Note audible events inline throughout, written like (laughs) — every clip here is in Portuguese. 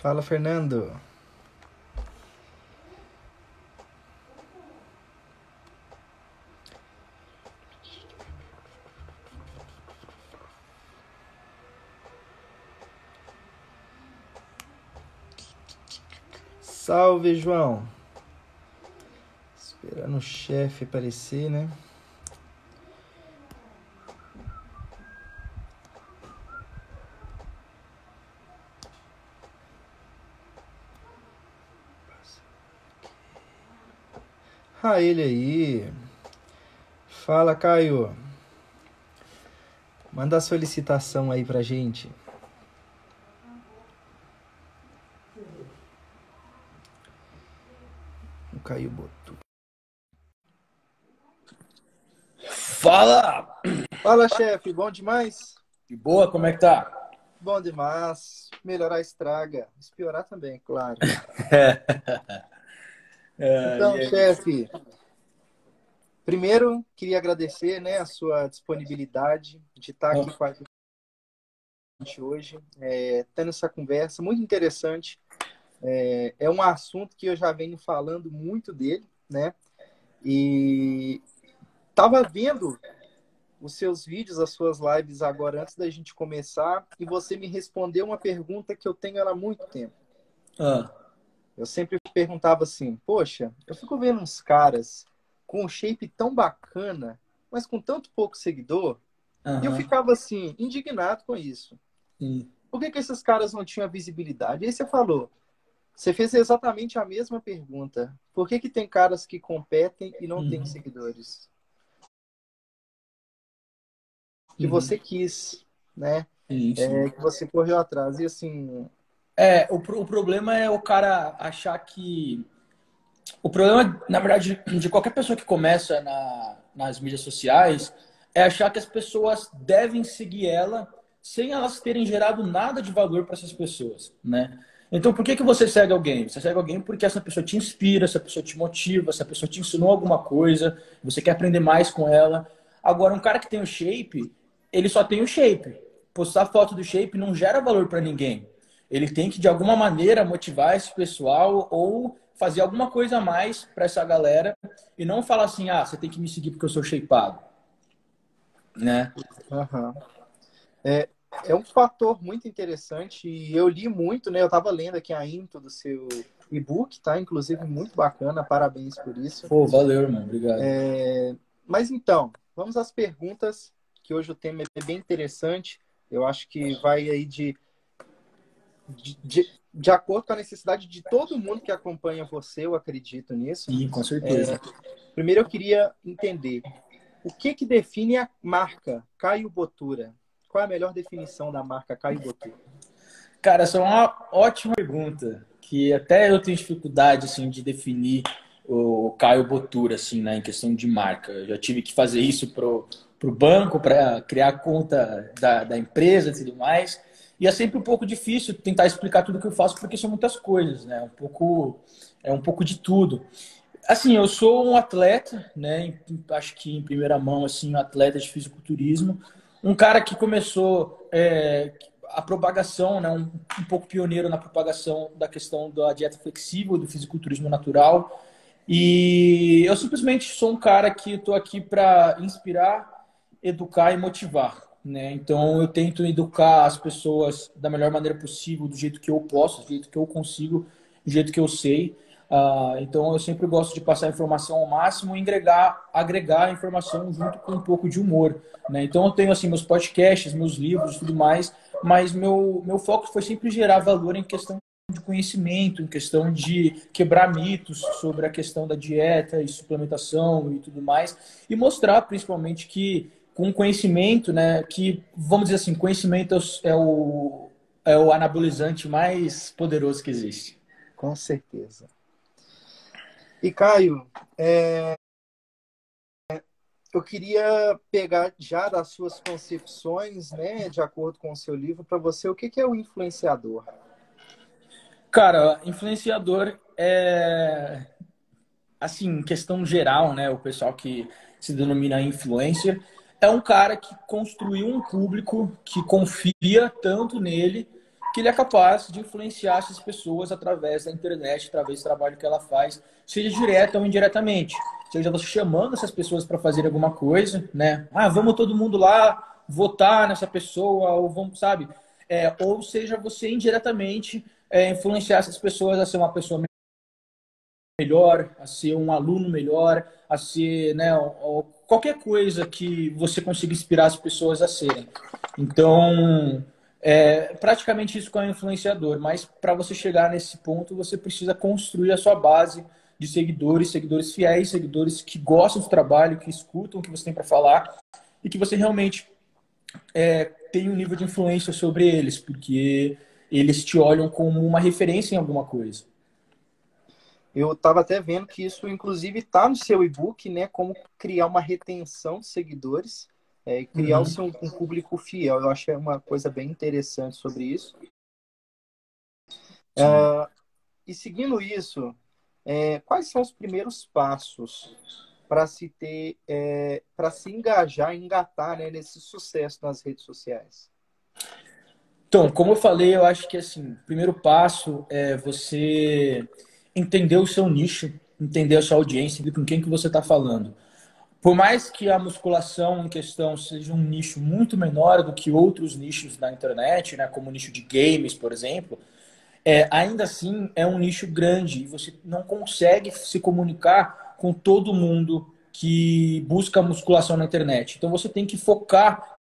Fala, Fernando. Salve, João. Esperando o chefe aparecer, né? Ah, ele aí. Fala, Caio. Manda a solicitação aí pra gente. O Caio botou. Fala! Fala, chefe. Bom demais? De boa, como é que tá? Bom demais. Melhorar estraga. Se piorar também, claro. (laughs) É, Então, aí? chefe, primeiro queria agradecer né, a sua disponibilidade de estar aqui com a gente hoje, é, tendo essa conversa muito interessante. É, é um assunto que eu já venho falando muito dele, né? E estava vendo os seus vídeos, as suas lives agora antes da gente começar, e você me respondeu uma pergunta que eu tenho há muito tempo. Ah, Eu sempre perguntava assim, poxa, eu fico vendo uns caras com um shape tão bacana, mas com tanto pouco seguidor, e eu ficava assim, indignado com isso. sim. Por que, que esses caras não tinham visibilidade? E aí você falou, você fez exatamente a mesma pergunta. Por que, que tem caras que competem e não têm Uhum. seguidores? Que Uhum. você quis, né? Sim. É, que você correu atrás. E assim, É, o, o problema é o cara achar que. O problema, na verdade, de qualquer pessoa que começa na- nas mídias sociais é achar que as pessoas devem seguir ela sem elas terem gerado nada de valor para essas pessoas, né? Então, por que que você segue alguém? Você segue alguém porque essa pessoa te inspira, essa pessoa te motiva, essa pessoa te ensinou alguma coisa, você quer aprender mais com ela. Agora, um cara que tem o shape, ele só tem o shape. Postar foto do shape não gera valor para ninguém. Ele tem que, de alguma maneira, motivar esse pessoal ou fazer alguma coisa a mais para essa galera e não falar assim, ah, você tem que me seguir porque eu sou shapeado. Né? Aham. É, é um fator muito interessante e eu li muito, né? Eu estava lendo aqui a intro do seu e-book, tá? Inclusive muito bacana, parabéns por isso. Pô, valeu, irmão. Obrigado. É, mas então, vamos às perguntas, que hoje o tema é bem interessante. Eu acho que vai aí de, de, de, de acordo com a necessidade de todo mundo que acompanha você, eu acredito nisso. Sim, com certeza. Primeiro eu queria entender o que que define a marca Caio Botura? Qual é a melhor definição da marca Caio Botura? Cara, essa é uma ótima pergunta, que até eu tenho dificuldade assim de definir o Caio Botura assim, né, em questão de marca. Eu já tive que fazer isso pro pro banco para criar a conta da, da empresa e tudo mais. E é sempre um pouco difícil tentar explicar tudo que eu faço porque são muitas coisas, né? Um pouco é um pouco de tudo. Assim, eu sou um atleta, né? Acho que em primeira mão, assim, um atleta de fisiculturismo. Um cara que começou é, a propagação, né? Um, um pouco pioneiro na propagação da questão da dieta flexível, do fisiculturismo natural. E eu simplesmente sou um cara que estou aqui para inspirar, educar e motivar, né? Então eu tento educar as pessoas da melhor maneira possível, do jeito que eu posso, do jeito que eu consigo, do jeito que eu sei. Ah, então eu sempre gosto de passar informação ao máximo e agregar, agregar a informação junto com um pouco de humor, né? Então eu tenho assim meus podcasts, meus livros, tudo mais, mas meu meu foco foi sempre gerar valor em questão de conhecimento, em questão de quebrar mitos sobre a questão da dieta e suplementação e tudo mais, e mostrar principalmente que com conhecimento, né, que vamos dizer assim, conhecimento é o é o anabolizante mais poderoso que existe. Com certeza. E Caio, é, eu queria pegar já das suas concepções, né, de acordo com o seu livro, para você, o que é o influenciador? Cara, influenciador é assim, questão geral, né, o pessoal que se denomina influencer é um cara que construiu um público que confia tanto nele que ele é capaz de influenciar essas pessoas através da internet, através do trabalho que ela faz, seja direta ou indiretamente. Seja você chamando essas pessoas para fazer alguma coisa, né? Ah, vamos todo mundo lá votar nessa pessoa, ou vamos, sabe? É, ou seja, você indiretamente é, influenciar essas pessoas a ser uma pessoa melhor, a ser um aluno melhor, a ser, né, qualquer coisa que você consiga inspirar as pessoas a serem. Então, é praticamente isso que é um influenciador, mas para você chegar nesse ponto, você precisa construir a sua base de seguidores, seguidores fiéis, seguidores que gostam do trabalho, que escutam o que você tem para falar e que você realmente é, tem um nível de influência sobre eles, porque eles te olham como uma referência em alguma coisa. Eu estava até vendo que isso, inclusive, está no seu e-book, né? Como criar uma retenção de seguidores é, e criar uhum. o seu, um público fiel. Eu acho é uma coisa bem interessante sobre isso. Uh, e seguindo isso, é, quais são os primeiros passos para se ter, é, para se engajar, engatar né, nesse sucesso nas redes sociais? Então, como eu falei, eu acho que assim, o primeiro passo é você entender o seu nicho, entender a sua audiência, com quem que você está falando. Por mais que a musculação em questão seja um nicho muito menor do que outros nichos na internet, né, como o nicho de games, por exemplo, é, ainda assim é um nicho grande e você não consegue se comunicar com todo mundo que busca musculação na internet. Então você tem que focar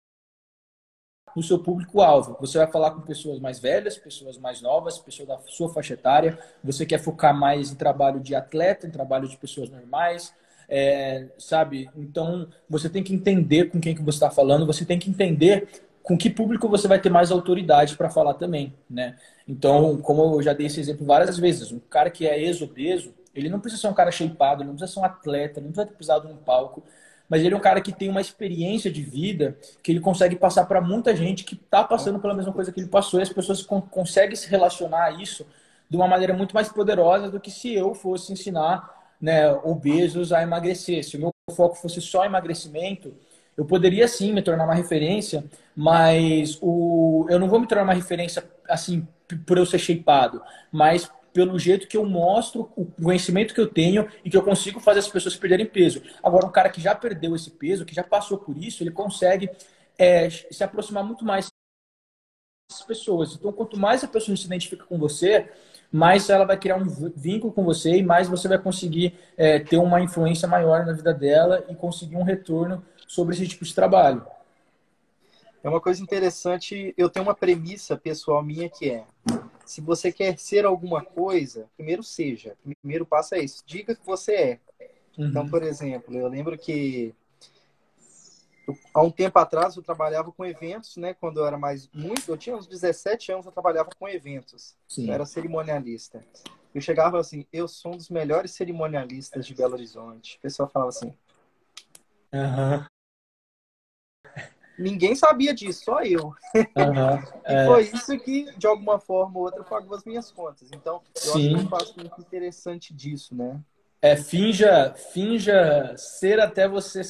no seu público-alvo. Você vai falar com pessoas mais velhas, pessoas mais novas, pessoas da sua faixa etária. Você quer focar mais em trabalho de atleta, em trabalho de pessoas normais, é, sabe? Então, você tem que entender com quem que você está falando, você tem que entender com que público você vai ter mais autoridade para falar também, né? Então, como eu já dei esse exemplo várias vezes, um cara que é ex-obeso, ele não precisa ser um cara shapeado, ele não precisa ser um atleta, ele não precisa ter pisado num palco, mas ele é um cara que tem uma experiência de vida que ele consegue passar para muita gente que está passando pela mesma coisa que ele passou e as pessoas con conseguem se relacionar a isso de uma maneira muito mais poderosa do que se eu fosse ensinar né, obesos a emagrecer. Se o meu foco fosse só emagrecimento, eu poderia sim me tornar uma referência, mas o, eu não vou me tornar uma referência assim por eu ser shapeado, mas pelo jeito que eu mostro o conhecimento que eu tenho e que eu consigo fazer as pessoas perderem peso. Agora, um cara que já perdeu esse peso, que já passou por isso, ele consegue é, se aproximar muito mais das pessoas. Então, quanto mais a pessoa se identifica com você, mais ela vai criar um vínculo com você e mais você vai conseguir é, ter uma influência maior na vida dela e conseguir um retorno sobre esse tipo de trabalho. É uma coisa interessante, eu tenho uma premissa pessoal minha que é se você quer ser alguma coisa, primeiro seja. O primeiro passo é isso. Diga que você é. Uhum. Então, por exemplo, eu lembro que eu, há um tempo atrás eu trabalhava com eventos, né? Quando eu era mais muito, eu tinha uns 17 anos, eu trabalhava com eventos. Sim. Eu era cerimonialista. Eu chegava assim, eu sou um dos melhores cerimonialistas de Belo Horizonte. O pessoal falava assim. Uhum ninguém sabia disso, só eu. Uhum, (laughs) e é. foi isso que, de alguma forma ou outra, pagou as minhas contas. Então, eu Sim. acho que faço muito interessante disso, né? É, finja, finja ser até você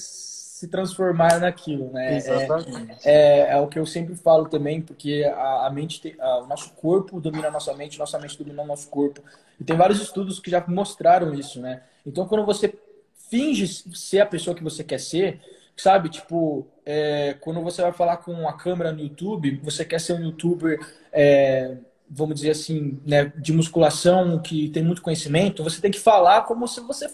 se transformar naquilo, né? Exatamente. É, é, é o que eu sempre falo também, porque a, a mente, tem, a, o nosso corpo domina a nossa mente, nossa mente domina o nosso corpo. E tem vários estudos que já mostraram isso, né? Então, quando você finge ser a pessoa que você quer ser, sabe? Tipo, é, quando você vai falar com a câmera no YouTube, você quer ser um youtuber, é, vamos dizer assim, né, de musculação, que tem muito conhecimento, você tem que falar como se você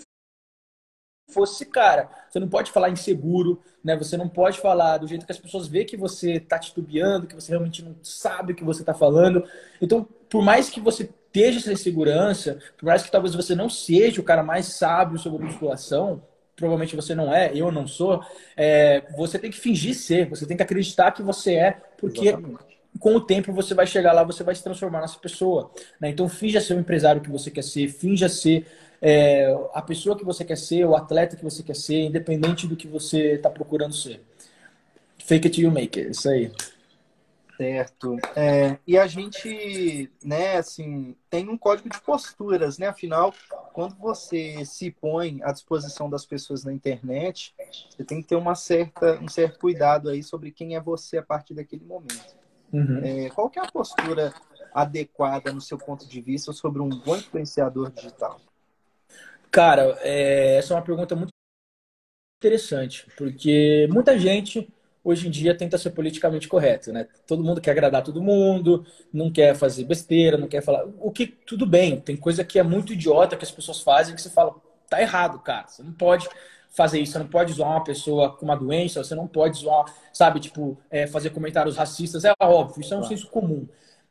fosse cara. Você não pode falar inseguro, né? Você não pode falar do jeito que as pessoas veem que você está titubeando, que você realmente não sabe o que você está falando. Então, por mais que você esteja essa insegurança, por mais que talvez você não seja o cara mais sábio sobre musculação, provavelmente você não é, eu não sou, é, você tem que fingir ser, você tem que acreditar que você é, porque Exatamente. com o tempo você vai chegar lá, você vai se transformar nessa pessoa. Né? Então finja ser o empresário que você quer ser, finja ser é, a pessoa que você quer ser, o atleta que você quer ser, independente do que você está procurando ser. Fake it you make it, isso aí. Certo. É, e a gente, né, assim, tem um código de posturas, né? Afinal, quando você se põe à disposição das pessoas na internet, você tem que ter uma certa, um certo cuidado aí sobre quem é você a partir daquele momento. Uhum. É, qual que é a postura adequada no seu ponto de vista sobre um bom influenciador digital? Cara, é, essa é uma pergunta muito interessante, porque muita gente hoje em dia tenta ser politicamente correto, né? Todo mundo quer agradar todo mundo, não quer fazer besteira, não quer falar. O que tudo bem, tem coisa que é muito idiota que as pessoas fazem que você fala, tá errado, cara. Você não pode fazer isso, você não pode zoar uma pessoa com uma doença, você não pode zoar, sabe, tipo, é, fazer comentários racistas, é óbvio, isso é um senso comum.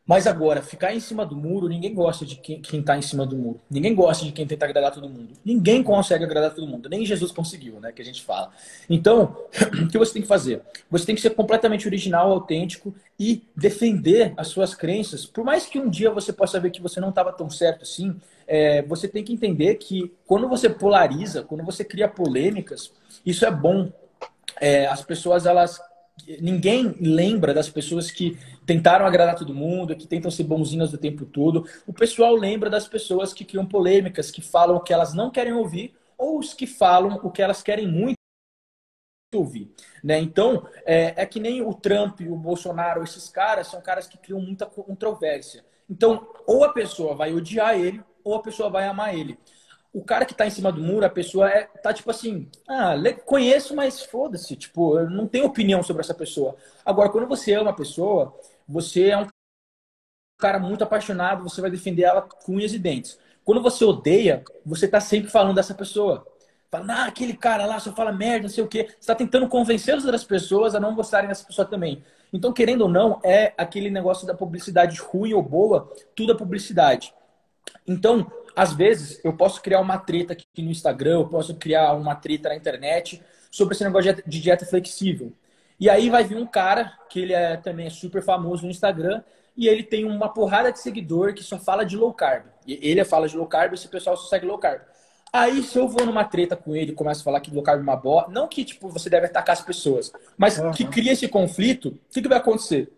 Mas agora, ficar em cima do muro, ninguém gosta de quem, quem tá em cima do muro. Ninguém gosta de quem tenta agradar todo mundo. Ninguém consegue agradar todo mundo. Nem Jesus conseguiu, né? Que a gente fala. Então, (clears throat) o que você tem que fazer? Você tem que ser completamente original, autêntico e defender as suas crenças. Por mais que um dia você possa ver que você não estava tão certo assim, é, você tem que entender que quando você polariza, quando você cria polêmicas, isso é bom. É, as pessoas, elas ninguém lembra das pessoas que tentaram agradar todo mundo, que tentam ser bonzinhas o tempo todo. O pessoal lembra das pessoas que criam polêmicas, que falam o que elas não querem ouvir, ou os que falam o que elas querem muito ouvir. Né? Então, é, é que nem o Trump, o Bolsonaro, esses caras são caras que criam muita controvérsia. Então, ou a pessoa vai odiar ele, ou a pessoa vai amar ele. O cara que tá em cima do muro, a pessoa é, tá tipo assim, ah, conheço, mas foda-se, tipo, eu não tenho opinião sobre essa pessoa. Agora, quando você ama a pessoa, você é um cara muito apaixonado, você vai defender ela com unhas e dentes. Quando você odeia, você tá sempre falando dessa pessoa. Fala, ah, aquele cara lá só fala merda, não sei o quê. Você está tentando convencer as outras pessoas a não gostarem dessa pessoa também. Então, querendo ou não, é aquele negócio da publicidade ruim ou boa, tudo é publicidade. Então, às vezes, eu posso criar uma treta aqui no Instagram, eu posso criar uma treta na internet sobre esse negócio de dieta flexível. E aí vai vir um cara, que ele é também super famoso no Instagram, e ele tem uma porrada de seguidor que só fala de low carb. E ele fala de low carb, esse pessoal só segue low carb. Aí, se eu vou numa treta com ele e começo a falar que low carb é uma boa, não que tipo, você deve atacar as pessoas, mas uhum. que cria esse conflito, o que, que vai acontecer?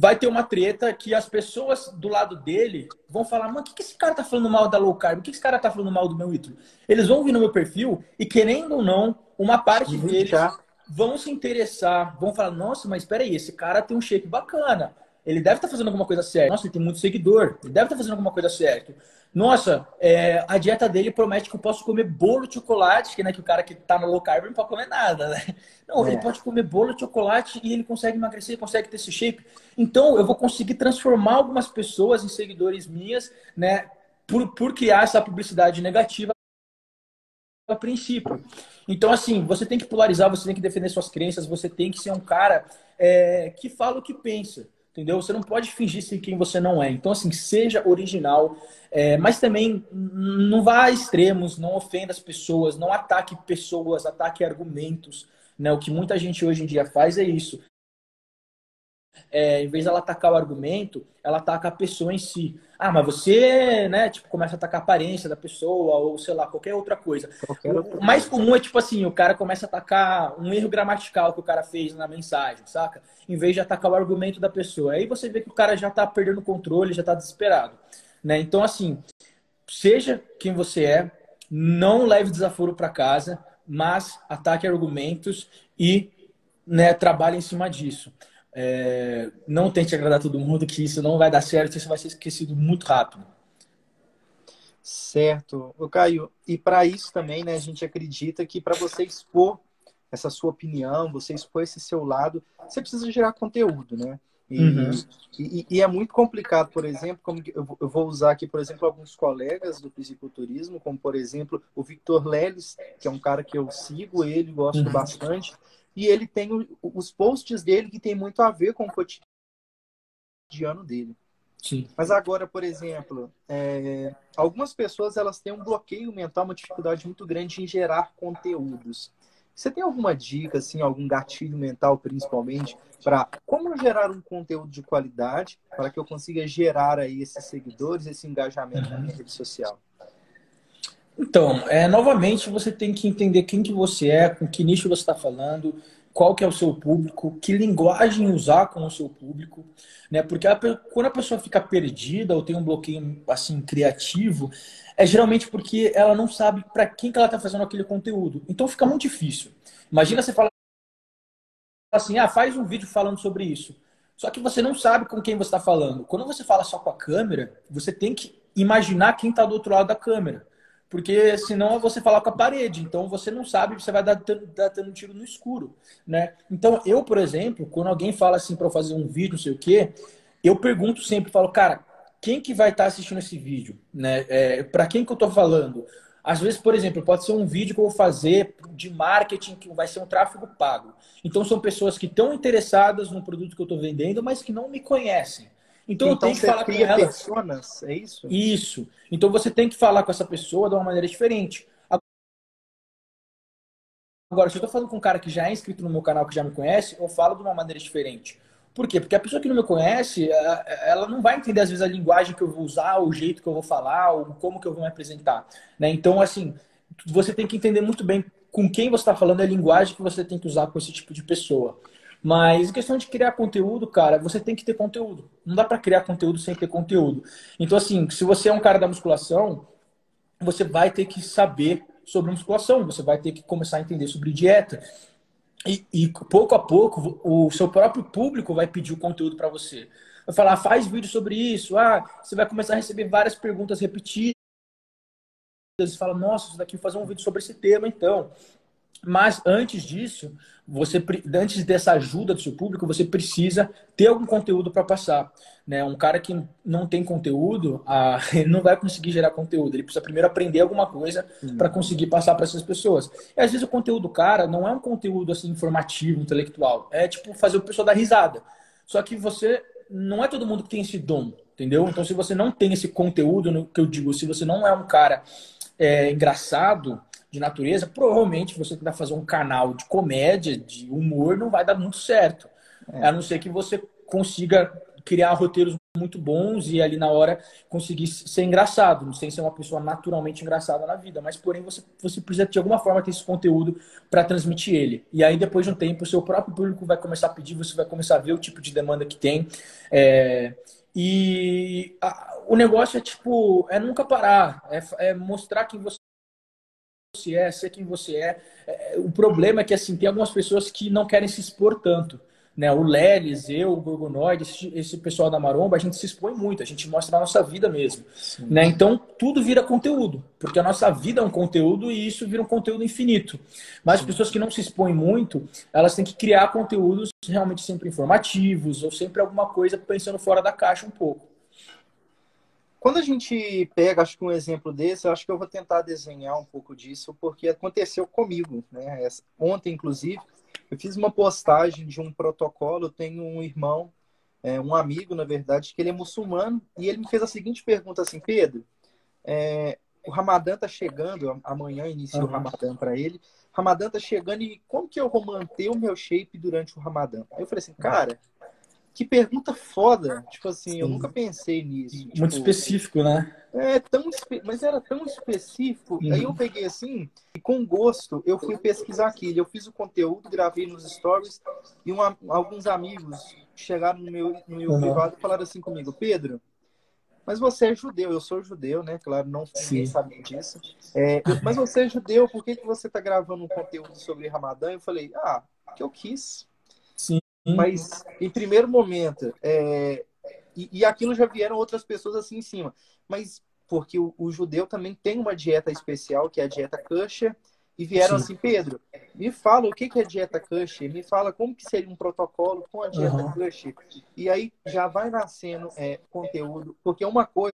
vai ter uma treta que as pessoas do lado dele vão falar, mano, o que, que esse cara tá falando mal da low carb? O que, que esse cara tá falando mal do meu ítalo? Eles vão vir no meu perfil e, querendo ou não, uma parte deles já. Vão se interessar, vão falar, nossa, mas espera aí, esse cara tem um shape bacana. Ele deve estar tá fazendo alguma coisa certa. Nossa, ele tem muito seguidor. Ele deve estar tá fazendo alguma coisa certa. Nossa, é, a dieta dele promete que eu posso comer bolo de chocolate, que, né, que o cara que tá no low carb não pode comer nada, né? Não, é. ele pode comer bolo de chocolate e ele consegue emagrecer, ele consegue ter esse shape. Então, eu vou conseguir transformar algumas pessoas em seguidores minhas, né, por, por criar essa publicidade negativa a princípio. Então, assim, você tem que polarizar, você tem que defender suas crenças, você tem que ser um cara é, que fala o que pensa entendeu? Você não pode fingir ser quem você não é. Então, assim, seja original, é, mas também não vá a extremos, não ofenda as pessoas, não ataque pessoas, ataque argumentos. Né? O que muita gente hoje em dia faz é isso é, em vez de ela atacar o argumento, ela ataca a pessoa em si. Ah, mas você, né, tipo, começa a atacar a aparência da pessoa, ou sei lá, qualquer outra coisa. Qualquer outra o mais comum é, tipo assim, o cara começa a atacar um erro gramatical que o cara fez na mensagem, saca? Em vez de atacar o argumento da pessoa. Aí você vê que o cara já tá perdendo o controle, já tá desesperado. Né? Então, assim, seja quem você é, não leve desaforo para casa, mas ataque argumentos e né, trabalhe em cima disso. É, não tente agradar todo mundo, que isso não vai dar certo, isso vai ser esquecido muito rápido. Certo. O Caio, e para isso também, né, a gente acredita que para você expor essa sua opinião, você expor esse seu lado, você precisa gerar conteúdo, né? E, uhum. e, e, é muito complicado, por exemplo, como eu vou usar aqui, por exemplo, alguns colegas do fisiculturismo, como por exemplo o Victor Leles, que é um cara que eu sigo ele, gosto uhum. bastante e ele tem os posts dele que tem muito a ver com o cotidiano dele. Sim. Mas agora, por exemplo, é, algumas pessoas elas têm um bloqueio mental, uma dificuldade muito grande em gerar conteúdos. Você tem alguma dica, assim, algum gatilho mental, principalmente, para como gerar um conteúdo de qualidade para que eu consiga gerar aí esses seguidores, esse engajamento na minha rede social? Então, é, novamente, você tem que entender quem que você é, com que nicho você está falando, qual que é o seu público, que linguagem usar com o seu público, né? Porque a, quando a pessoa fica perdida ou tem um bloqueio assim criativo, é geralmente porque ela não sabe para quem que ela está fazendo aquele conteúdo. Então fica muito difícil. Imagina você falar assim, ah, faz um vídeo falando sobre isso. Só que você não sabe com quem você está falando. Quando você fala só com a câmera, você tem que imaginar quem está do outro lado da câmera. Porque senão você falar com a parede. Então você não sabe, você vai dar, dar dando um tiro no escuro. Né? Então eu, por exemplo, quando alguém fala assim para fazer um vídeo, não sei o quê, eu pergunto sempre, falo, cara, quem que vai estar tá assistindo esse vídeo? Né? É, para quem que eu estou falando? Às vezes, por exemplo, pode ser um vídeo que eu vou fazer de marketing que vai ser um tráfego pago. Então são pessoas que estão interessadas no produto que eu estou vendendo, mas que não me conhecem. Então, então eu tenho que falar com elas. Personas, é isso? Isso. Então você tem que falar com essa pessoa de uma maneira diferente. Agora, se eu estou falando com um cara que já é inscrito no meu canal, que já me conhece, eu falo de uma maneira diferente. Por quê? Porque a pessoa que não me conhece, ela não vai entender, às vezes, a linguagem que eu vou usar, o jeito que eu vou falar, ou como que eu vou me apresentar. Né? Então, assim, você tem que entender muito bem com quem você está falando, a linguagem que você tem que usar com esse tipo de pessoa. Mas questão de criar conteúdo, cara, você tem que ter conteúdo. Não dá para criar conteúdo sem ter conteúdo. Então, assim, se você é um cara da musculação, você vai ter que saber sobre musculação, você vai ter que começar a entender sobre dieta. E, e pouco a pouco, o seu próprio público vai pedir o conteúdo para você. Vai falar, faz vídeo sobre isso. Ah, você vai começar a receber várias perguntas repetidas. Você fala, nossa, isso daqui vou fazer um vídeo sobre esse tema, então. Mas antes disso, você antes dessa ajuda do seu público, você precisa ter algum conteúdo para passar. Né? Um cara que não tem conteúdo, (laughs) ah, ele não vai conseguir gerar conteúdo. Ele precisa primeiro aprender alguma coisa uhum. para conseguir passar para essas pessoas. E às vezes o conteúdo do cara não é um conteúdo assim informativo, intelectual. É tipo fazer o pessoal dar risada. Só que você não é todo mundo que tem esse dom, entendeu? Então se você não tem esse conteúdo, no que eu digo, se você não é um cara é, engraçado, de natureza, provavelmente você tentar fazer um canal de comédia, de humor, não vai dar muito certo. É. A não ser que você consiga criar roteiros muito bons e ali na hora conseguir ser engraçado, sem ser uma pessoa naturalmente engraçada na vida. Mas, porém, você, você precisa de alguma forma ter esse conteúdo para transmitir ele. E aí, depois de um tempo, o seu próprio público vai começar a pedir, você vai começar a ver o tipo de demanda que tem. É... E a, o negócio é tipo, é nunca parar, é, é mostrar quem você você é, ser quem você é. é. O problema é que assim tem algumas pessoas que não querem se expor tanto. Né? O Lelis, eu, o Gorgonoid, esse, esse, pessoal da Maromba, a gente se expõe muito, a gente mostra a nossa vida mesmo. Né? Então, tudo vira conteúdo, porque a nossa vida é um conteúdo e isso vira um conteúdo infinito. Mas as pessoas que não se expõem muito, elas têm que criar conteúdos realmente sempre informativos ou sempre alguma coisa pensando fora da caixa um pouco. Quando a gente pega, acho que um exemplo desse, eu acho que eu vou tentar desenhar um pouco disso, porque aconteceu comigo, né? Ontem, inclusive, eu fiz uma postagem de um protocolo. Eu tenho um irmão, é, um amigo, na verdade, que ele é muçulmano, e ele me fez a seguinte pergunta assim, Pedro, é, o Ramadã tá chegando, amanhã inicia uhum. o Ramadã para ele. Ramadã tá chegando e como que eu vou manter o meu shape durante o Ramadã? Aí eu falei assim, cara, que pergunta foda. Tipo assim, Sim. eu nunca pensei nisso. Muito tipo, específico, né? É, tão, mas era tão específico. Uhum. Aí eu peguei assim, e com gosto, eu fui pesquisar aquilo. Eu fiz o conteúdo, gravei nos stories, e uma, alguns amigos chegaram no meu, no meu uhum. privado e falaram assim comigo, Pedro, mas você é judeu, eu sou judeu, né? Claro, não ninguém sabe disso. É, mas você é judeu, por que, que você está gravando um conteúdo sobre Ramadã? Eu falei, ah, que eu quis. Mas, em primeiro momento, é... e, e aquilo já vieram outras pessoas assim em cima. Mas, porque o, o judeu também tem uma dieta especial, que é a dieta kosher, e vieram Sim. assim, Pedro, me fala o que é dieta kosher, me fala como que seria um protocolo com a dieta uhum. kosher. E aí já vai nascendo é, conteúdo, porque uma coisa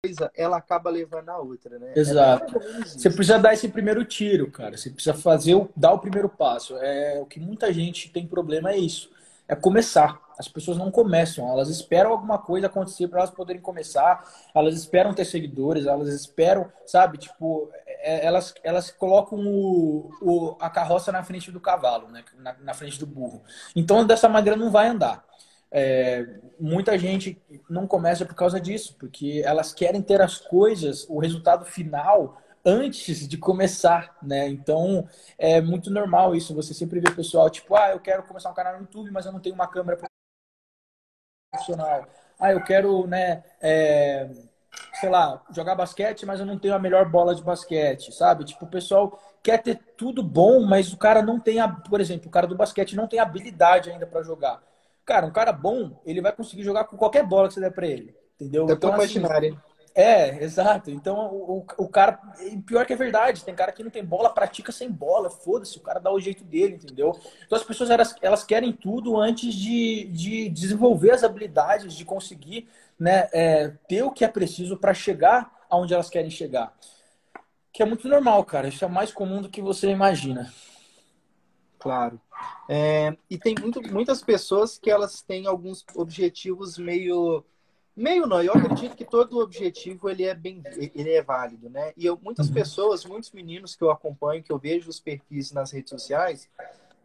coisa, ela acaba levando a outra, né? É Exato. É você precisa dar esse primeiro tiro, cara. Você precisa fazer o, dar o primeiro passo. É o que muita gente tem problema é isso. É começar. As pessoas não começam, elas esperam alguma coisa acontecer para elas poderem começar. Elas esperam ter seguidores, elas esperam, sabe? Tipo, é, elas, elas colocam o, o, a carroça na frente do cavalo, né? Na, na frente do burro. Então, dessa maneira, não vai andar. É, muita gente não começa por causa disso, porque elas querem ter as coisas, o resultado final antes de começar, né? Então é muito normal isso. Você sempre vê pessoal tipo, ah, eu quero começar um canal no YouTube, mas eu não tenho uma câmera profissional. Ah, eu quero, né? É, sei lá, jogar basquete, mas eu não tenho a melhor bola de basquete, sabe? Tipo, o pessoal quer ter tudo bom, mas o cara não tem, a, por exemplo, o cara do basquete não tem habilidade ainda para jogar Cara, um cara bom, ele vai conseguir jogar com qualquer bola que você der pra ele. Entendeu? É então, assim, é, exato. Então, o, o cara. Pior que é verdade, tem cara que não tem bola, pratica sem bola, foda-se, o cara dá o jeito dele, entendeu? Então, as pessoas elas, elas querem tudo antes de, de desenvolver as habilidades, de conseguir né, é, ter o que é preciso para chegar aonde elas querem chegar. Que é muito normal, cara. Isso é mais comum do que você imagina. Claro. É, e tem muito, muitas pessoas que elas têm alguns objetivos meio Meio não, eu acredito que todo objetivo ele é bem, ele é válido, né? E eu, muitas uhum. pessoas, muitos meninos que eu acompanho, que eu vejo os perfis nas redes sociais,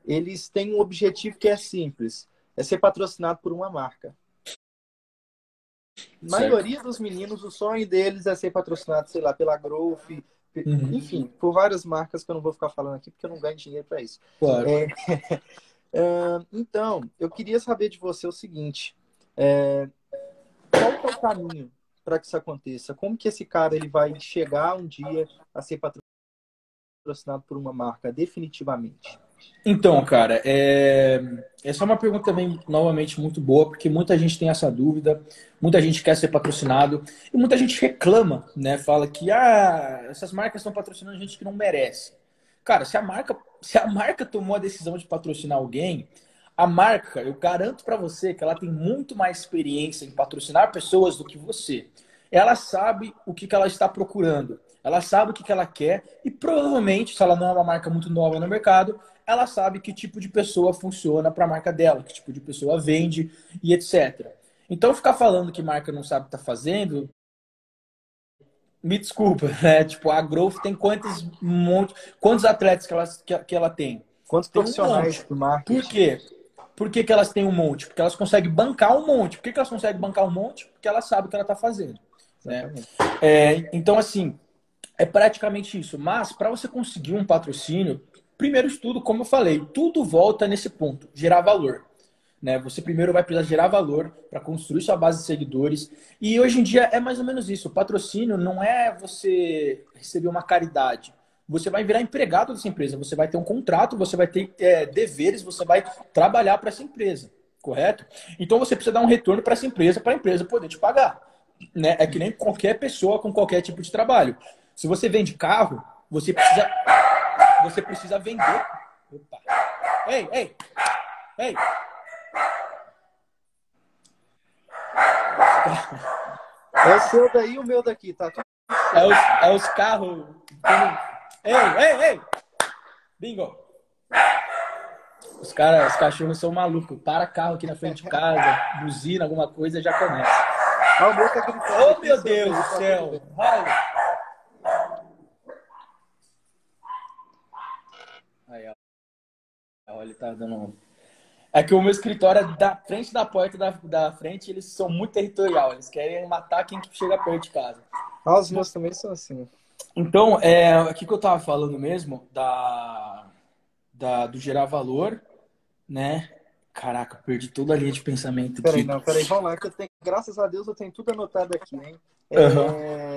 eles têm um objetivo que é simples, é ser patrocinado por uma marca. A maioria dos meninos, o sonho deles é ser patrocinado, sei lá, pela Growth, uhum. enfim, por várias marcas que eu não vou ficar falando aqui porque eu não ganho dinheiro para isso. Claro. (laughs) É... então, eu queria saber de você o seguinte: é qual é o caminho para que isso aconteça? Como que esse cara ele vai chegar um dia a ser patrocinado por uma marca definitivamente? Então, cara, é... essa é uma pergunta também, novamente, muito boa, porque muita gente tem essa dúvida, muita gente quer ser patrocinado, e muita gente reclama, né? Fala que ah, essas marcas estão patrocinando gente que não merece. Cara, se a marca, se a marca tomou a decisão de patrocinar alguém, a marca, eu garanto para você que ela tem muito mais experiência em patrocinar pessoas do que você. Ela sabe o que, que ela está procurando, ela sabe o que, que ela quer e provavelmente, se ela não é uma marca muito nova no mercado, ela sabe que tipo de pessoa funciona para a marca dela, que tipo de pessoa vende e etc. Então, ficar falando que marca não sabe o que está fazendo, me desculpa, (laughs) né? Tipo, a Growth tem quantos, monte, quantos atletas que ela, que, que ela tem? Quantos profissionais um marketing? Por quê? Por que, que elas têm um monte? Porque elas conseguem bancar um monte. Por que, que elas conseguem bancar um monte? Porque elas sabem o que ela está fazendo. Né? É, então, assim, é praticamente isso. Mas, para você conseguir um patrocínio, primeiro estudo, como eu falei, tudo volta nesse ponto, gerar valor. Né? Você primeiro vai precisar gerar valor para construir sua base de seguidores. E hoje em dia é mais ou menos isso. O patrocínio não é você receber uma caridade você vai virar empregado dessa empresa, você vai ter um contrato, você vai ter é, deveres, você vai trabalhar para essa empresa, correto? Então você precisa dar um retorno para essa empresa, para a empresa poder te pagar. Né? É que nem qualquer pessoa com qualquer tipo de trabalho. Se você vende carro, você precisa, você precisa vender. Opa. Ei, ei, ei. É o seu daí e o meu daqui, tá? É os, é os carros. Ei, ei, ei! Bingo! Os caras, os cachorros são malucos. Para carro aqui na frente de casa, buzina, alguma coisa, já começa. Oh, meu Deus do céu! Olha! Aí, ó. Olha, ele tá dando. É que o meu escritório é da frente da porta da, da frente, eles são muito territorial. Eles querem matar quem chega perto de casa. Ah, os meus também são assim. Então, é, aqui que eu estava falando mesmo, da, da, do gerar valor, né? Caraca, perdi toda a linha de pensamento peraí, aqui. Não, peraí, vamos lá, que eu tenho, graças a Deus eu tenho tudo anotado aqui, hein? É, uhum.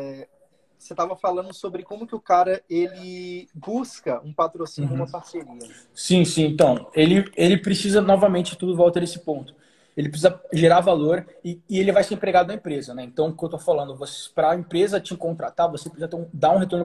Você estava falando sobre como que o cara ele busca um patrocínio, uhum. uma parceria. Sim, sim. Então, ele, ele precisa novamente tudo volta nesse ponto ele precisa gerar valor e, e, ele vai ser empregado na empresa, né? Então, o que eu estou falando, para a empresa te contratar, você precisa um, dar um retorno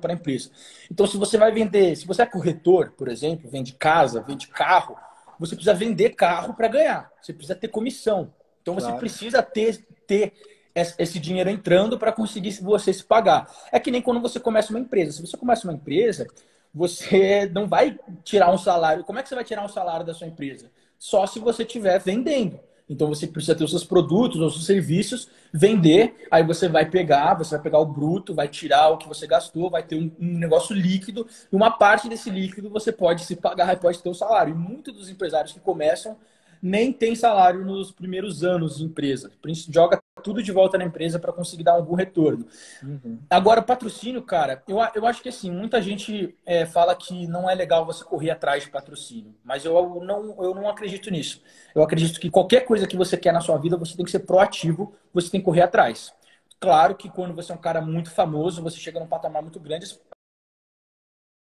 para a empresa. Então, se você vai vender, se você é corretor, por exemplo, vende casa, vende carro, você precisa vender carro para ganhar. Você precisa ter comissão. Então, você claro. precisa ter, ter esse dinheiro entrando para conseguir você se pagar. É que nem quando você começa uma empresa. Se você começa uma empresa, você não vai tirar um salário. Como é que você vai tirar um salário da sua empresa? Só se você estiver vendendo. Então você precisa ter os seus produtos, os seus serviços, vender, aí você vai pegar, você vai pegar o bruto, vai tirar o que você gastou, vai ter um, um negócio líquido, e uma parte desse líquido você pode se pagar, pode ter o um salário. E muitos dos empresários que começam nem tem salário nos primeiros anos de empresa. Joga tudo de volta na empresa para conseguir dar algum retorno. Uhum. Agora, patrocínio, cara, eu, eu acho que assim, muita gente é, fala que não é legal você correr atrás de patrocínio, mas eu não, eu não acredito nisso. Eu acredito que qualquer coisa que você quer na sua vida, você tem que ser proativo, você tem que correr atrás. Claro que quando você é um cara muito famoso, você chega num patamar muito grande,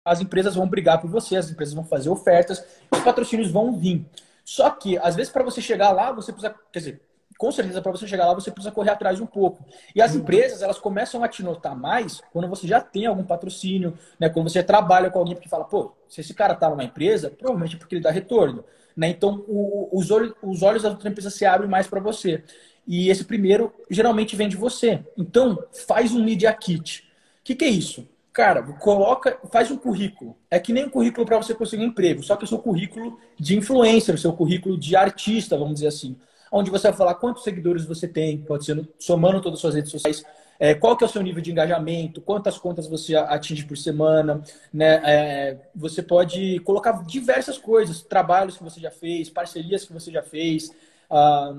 as empresas vão brigar por você, as empresas vão fazer ofertas, os patrocínios vão vir. Só que, às vezes, para você chegar lá, você precisa. Quer dizer, com certeza, para você chegar lá, você precisa correr atrás um pouco. E as uhum. empresas, elas começam a te notar mais quando você já tem algum patrocínio, né? Quando você trabalha com alguém que fala, pô, se esse cara tá numa empresa, provavelmente é porque ele dá retorno. Né? Então, o, os, olhos, os olhos da outra empresa se abrem mais para você. E esse primeiro geralmente vem de você. Então, faz um Media Kit. O que, que é isso? Cara, coloca, faz um currículo. É que nem um currículo para você conseguir um emprego, só que é o seu currículo de influencer, o seu currículo de artista, vamos dizer assim. Onde você vai falar quantos seguidores você tem, pode ser somando todas as suas redes sociais, é, qual que é o seu nível de engajamento, quantas contas você atinge por semana, né? É, você pode colocar diversas coisas, trabalhos que você já fez, parcerias que você já fez, ah,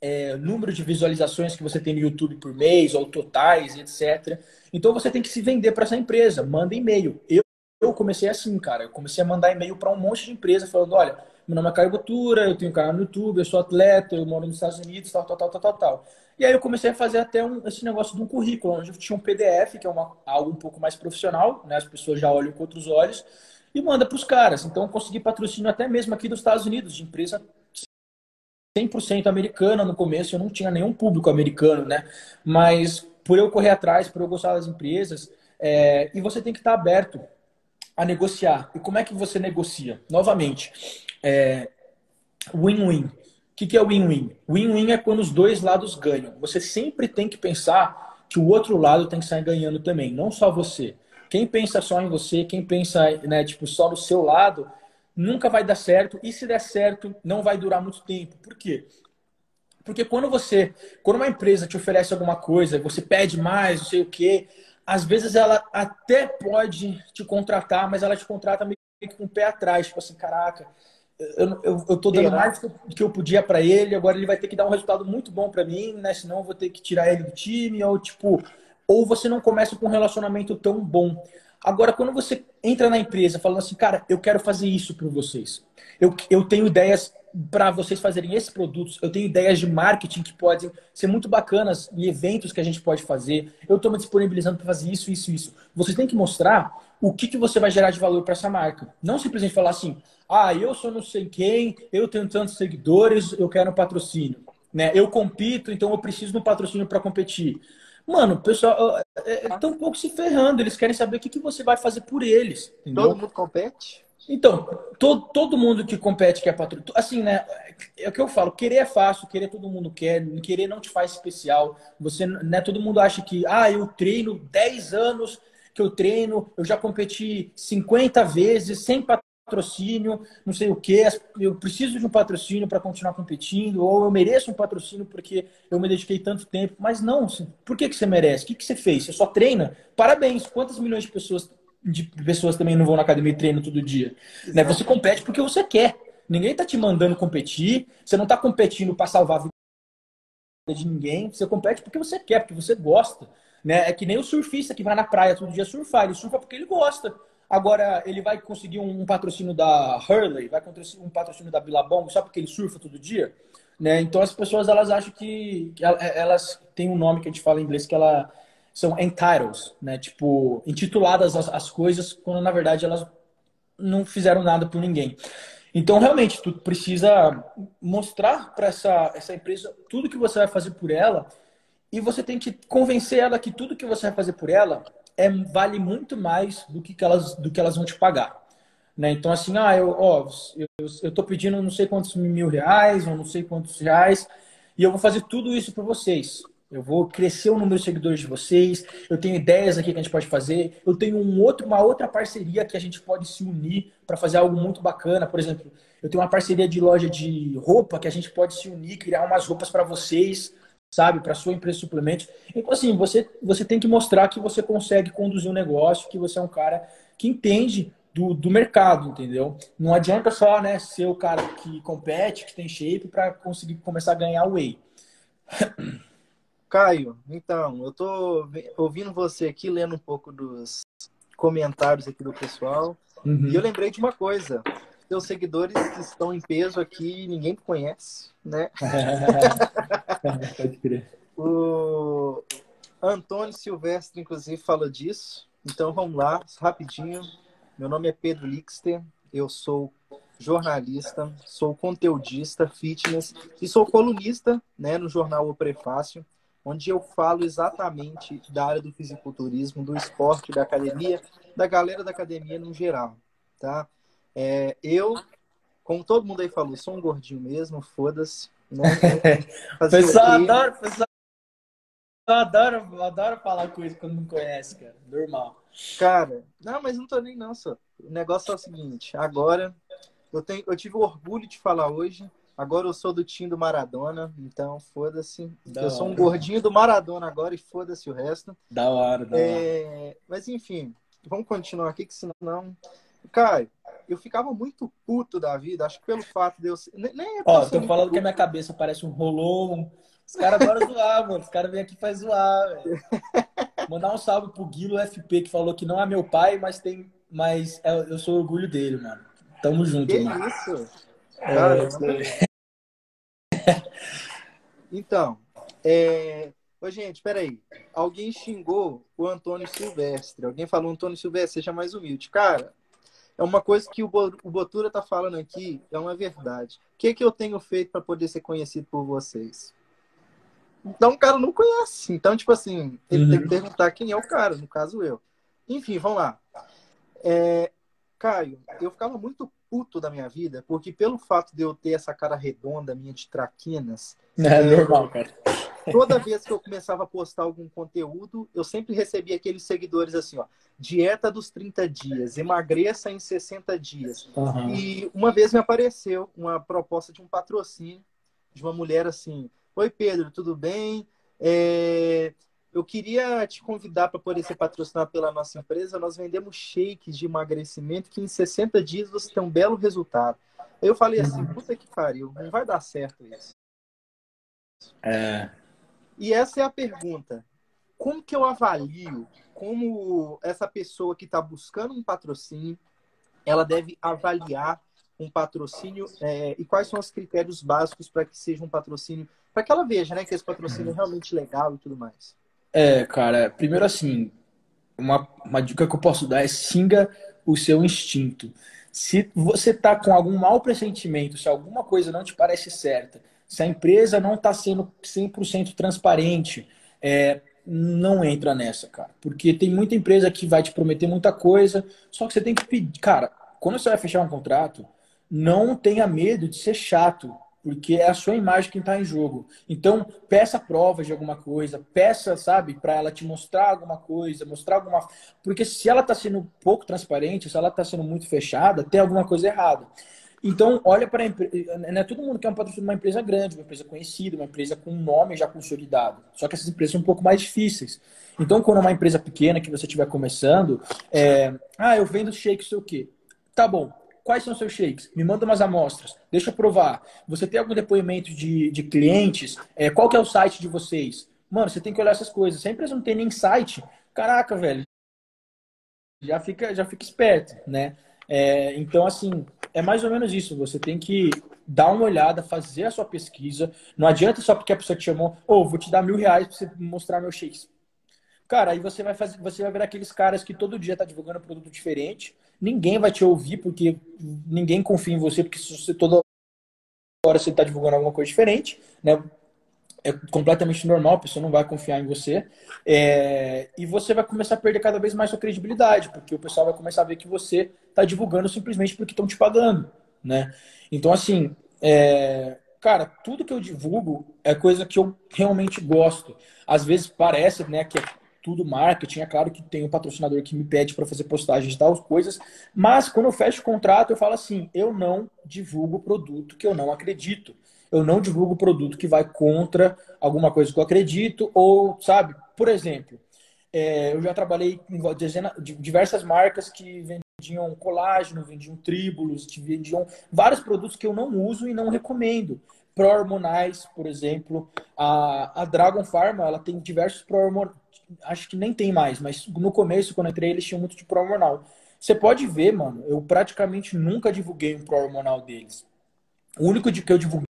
é, número de visualizações que você tem no YouTube por mês, ou totais, etc. Então você tem que se vender para essa empresa, manda e-mail. Eu, eu comecei assim, cara, eu comecei a mandar e-mail para um monte de empresa falando, olha, meu nome é Caio Botura, eu tenho canal no YouTube, eu sou atleta, eu moro nos Estados Unidos, tal, tal, tal, tal, tal, tal. E aí eu comecei a fazer até um, esse negócio de um currículo, onde eu tinha um PDF, que é uma, algo um pouco mais profissional, né? As pessoas já olham com outros olhos, e manda para os caras. Então eu consegui patrocínio até mesmo aqui dos Estados Unidos, de empresa 100% americana no começo, eu não tinha nenhum público americano, né? Mas por eu correr atrás, por eu gostar das empresas, é, e você tem que estar aberto a negociar. E como é que você negocia? Novamente, é, win-win. O que, que é win-win? Win-win é quando os dois lados ganham. Você sempre tem que pensar que o outro lado tem que sair ganhando também, não só você. Quem pensa só em você, quem pensa né, tipo, só no seu lado, nunca vai dar certo. E se der certo, não vai durar muito tempo. Por quê? Porque quando você, quando uma empresa te oferece alguma coisa, você pede mais, não sei o quê, às vezes ela até pode te contratar, mas ela te contrata meio que com o pé atrás, tipo assim, caraca, eu, eu, eu tô dando mais do que eu podia para ele, agora ele vai ter que dar um resultado muito bom para mim, né? Senão eu vou ter que tirar ele do time, ou tipo, ou você não começa com um relacionamento tão bom. Agora, quando você entra na empresa falando assim, cara, eu quero fazer isso para vocês, eu, eu tenho ideias para vocês fazerem esses produtos, eu tenho ideias de marketing que podem ser muito bacanas e eventos que a gente pode fazer, eu estou me disponibilizando para fazer isso, isso, isso. Vocês têm que mostrar o que, que você vai gerar de valor para essa marca. Não simplesmente falar assim, ah, eu sou não sei quem, eu tenho tantos seguidores, eu quero um patrocínio. Né? Eu compito, então eu preciso de um patrocínio para competir. Mano, o pessoal é, é, tão um pouco se ferrando. Eles querem saber o que, que você vai fazer por eles. Entendeu? Todo mundo compete? Então, todo, todo mundo que compete quer patrocínio. Assim, né? É o que eu falo. Querer é fácil, querer todo mundo quer. Querer não te faz especial. Você, né? Todo mundo acha que, ah, eu treino 10 anos que eu treino, eu já competi 50 vezes sem patrocínio não sei o que, eu preciso de um patrocínio para continuar competindo, ou eu mereço um patrocínio porque eu me dediquei tanto tempo. Mas não, por que, que você merece? O que, que você fez? Você só treina? Parabéns! Quantas milhões de pessoas, de pessoas também não vão na academia e treinam todo dia? Né? Você compete porque você quer. Ninguém está te mandando competir, você não está competindo para salvar a vida de ninguém, você compete porque você quer, porque você gosta. Né? É que nem o surfista que vai na praia todo dia surfar, ele surfa porque ele gosta. Agora, ele vai conseguir um patrocínio da Hurley, vai conseguir um patrocínio da Billabong só porque ele surfa todo dia? Né? Então, as pessoas elas acham que, que elas têm um nome que a gente fala em inglês que ela são entitled, né? Tipo, intituladas as, as coisas, quando na verdade elas não fizeram nada por ninguém. Então, realmente, tu precisa mostrar para essa, essa empresa tudo que você vai fazer por ela e você tem que convencer ela que tudo que você vai fazer por ela é, vale muito mais do que, que elas, do que elas vão te pagar. Né? Então, assim, ah, eu, ó, eu, eu pedindo não sei quantos mil reais, ou não sei quantos reais, e eu vou fazer tudo isso para vocês. Eu vou crescer o número de seguidores de vocês. Eu tenho ideias aqui que a gente pode fazer. Eu tenho um outro, uma outra parceria que a gente pode se unir para fazer algo muito bacana. Por exemplo, eu tenho uma parceria de loja de roupa que a gente pode se unir, criar umas roupas para vocês sabe, para sua empresa de suplementos. Então, assim, você, você tem que mostrar que você consegue conduzir um negócio, que você é um cara que entende do, do mercado, entendeu? Não adianta só né, ser o cara que compete, que tem shape, para conseguir começar a ganhar whey. Caio, então, eu tô ouvindo você aqui, lendo um pouco dos comentários aqui do pessoal, uhum. e eu lembrei de uma coisa seus seguidores estão em peso aqui, ninguém conhece, né? (laughs) Pode crer. O Antônio Silvestre, inclusive, fala disso. Então vamos lá, rapidinho. meu nome é Pedro Lixter, eu sou jornalista, sou conteudista, fitness e sou colunista né, no jornal O Prefácio, onde eu falo exatamente da área do fisiculturismo, do esporte, da academia, da galera da academia no geral, tá? É, eu, como todo mundo aí falou, sou um gordinho mesmo, foda-se. Né? (laughs) pessoal adora, pessoal adora, adora falar coisa quando não conhece, cara. Normal. Cara, não, mas não tô nem não, só. O negócio é o seguinte, agora eu, tenho, eu tive o orgulho de falar hoje. Agora eu sou do time do Maradona, então foda-se. Eu sou um gordinho do Maradona agora e foda-se o resto. Da hora, da é... hora. Mas enfim, vamos continuar aqui, que senão. Caio, eu ficava muito puto da vida, acho que pelo fato de eu. Nem é Ó, tô falando puto. que a minha cabeça parece um rolão. Os caras adoram zoar, mano. Os caras vêm aqui e fazem zoar, velho. Mandar um salve pro Guilo FP, que falou que não é meu pai, mas tem. Mas é, eu sou orgulho dele, mano. Tamo junto, que mano. isso? É, (laughs) então, é... Ô, gente, peraí. Alguém xingou o Antônio Silvestre. Alguém falou, Antônio Silvestre, seja mais humilde. Cara, é uma coisa que o Botura tá falando aqui, é uma verdade. O que, que eu tenho feito para poder ser conhecido por vocês? Então o cara não conhece. Então, tipo assim, ele uhum. tem que uhum. perguntar quem é o cara, no caso eu. Enfim, vamos lá. É, Caio, eu ficava muito puto da minha vida, porque pelo fato de eu ter essa cara redonda minha de traquinas. É, é normal, cara. Toda vez que eu começava a postar algum conteúdo, eu sempre recebia aqueles seguidores assim, ó. Dieta dos 30 dias, emagreça em 60 dias. Uhum. E uma vez me apareceu uma proposta de um patrocínio de uma mulher assim. Oi, Pedro, tudo bem? É... Eu queria te convidar para poder ser patrocinado pela nossa empresa. Nós vendemos shakes de emagrecimento que em 60 dias você tem um belo resultado. Eu falei assim, puta que pariu, não vai dar certo isso. É. E essa é a pergunta. Como que eu avalio como essa pessoa que está buscando um patrocínio, ela deve avaliar um patrocínio é, e quais são os critérios básicos para que seja um patrocínio, para que ela veja né, que esse patrocínio é realmente legal e tudo mais. É, cara, primeiro assim, uma, uma dica que eu posso dar é singa o seu instinto. Se você tá com algum mau pressentimento, se alguma coisa não te parece certa, se a empresa não está sendo 100% transparente, é, não entra nessa, cara. Porque tem muita empresa que vai te prometer muita coisa, só que você tem que pedir. Cara, quando você vai fechar um contrato, não tenha medo de ser chato porque é a sua imagem que está em jogo. Então, peça provas de alguma coisa, peça, sabe, para ela te mostrar alguma coisa, mostrar alguma. Porque se ela está sendo pouco transparente, se ela está sendo muito fechada, tem alguma coisa errada. Então, olha para a empresa. Não é todo mundo que é um patrocínio de uma empresa grande, uma empresa conhecida, uma empresa com um nome já consolidado. Só que essas empresas são um pouco mais difíceis. Então, quando é uma empresa pequena que você estiver começando, é... ah, eu vendo shake, sei o quê. Tá bom Quais são seus shakes? Me manda umas amostras. Deixa eu provar. Você tem algum depoimento de, de clientes? É, qual que é o site de vocês? Mano, você tem que olhar essas coisas. Se a empresa não tem nem site, caraca, velho. Já fica, já fica esperto, né? É, então, assim, é mais ou menos isso. Você tem que dar uma olhada, fazer a sua pesquisa. Não adianta só porque a pessoa te chamou, ou oh, vou te dar mil reais para você mostrar meus shakes. Cara, aí você vai fazer, você vai ver aqueles caras que todo dia tá divulgando produto diferente ninguém vai te ouvir porque ninguém confia em você, porque se você toda hora você está divulgando alguma coisa diferente, né? É completamente normal, a pessoa não vai confiar em você. É, e você vai começar a perder cada vez mais sua credibilidade, porque o pessoal vai começar a ver que você está divulgando simplesmente porque estão te pagando, né? Então, assim, é, cara, tudo que eu divulgo é coisa que eu realmente gosto. Às vezes parece, né, que é tudo marketing. É claro que tem um patrocinador que me pede para fazer postagens e tal coisas, mas quando eu fecho o contrato, eu falo assim: eu não divulgo produto que eu não acredito. Eu não divulgo produto que vai contra alguma coisa que eu acredito, ou, sabe, por exemplo, é, eu já trabalhei com dezena, diversas marcas que vendiam colágeno, vendiam tríbulos, vendiam vários produtos que eu não uso e não recomendo pró-hormonais, por exemplo. A, a Dragon Pharma, ela tem diversos pró-hormonais, acho que nem tem mais, mas no começo, quando entrei, eles tinham muito de pró-hormonal. Você pode ver, mano, eu praticamente nunca divulguei um pró-hormonal deles. O único de que eu divulguei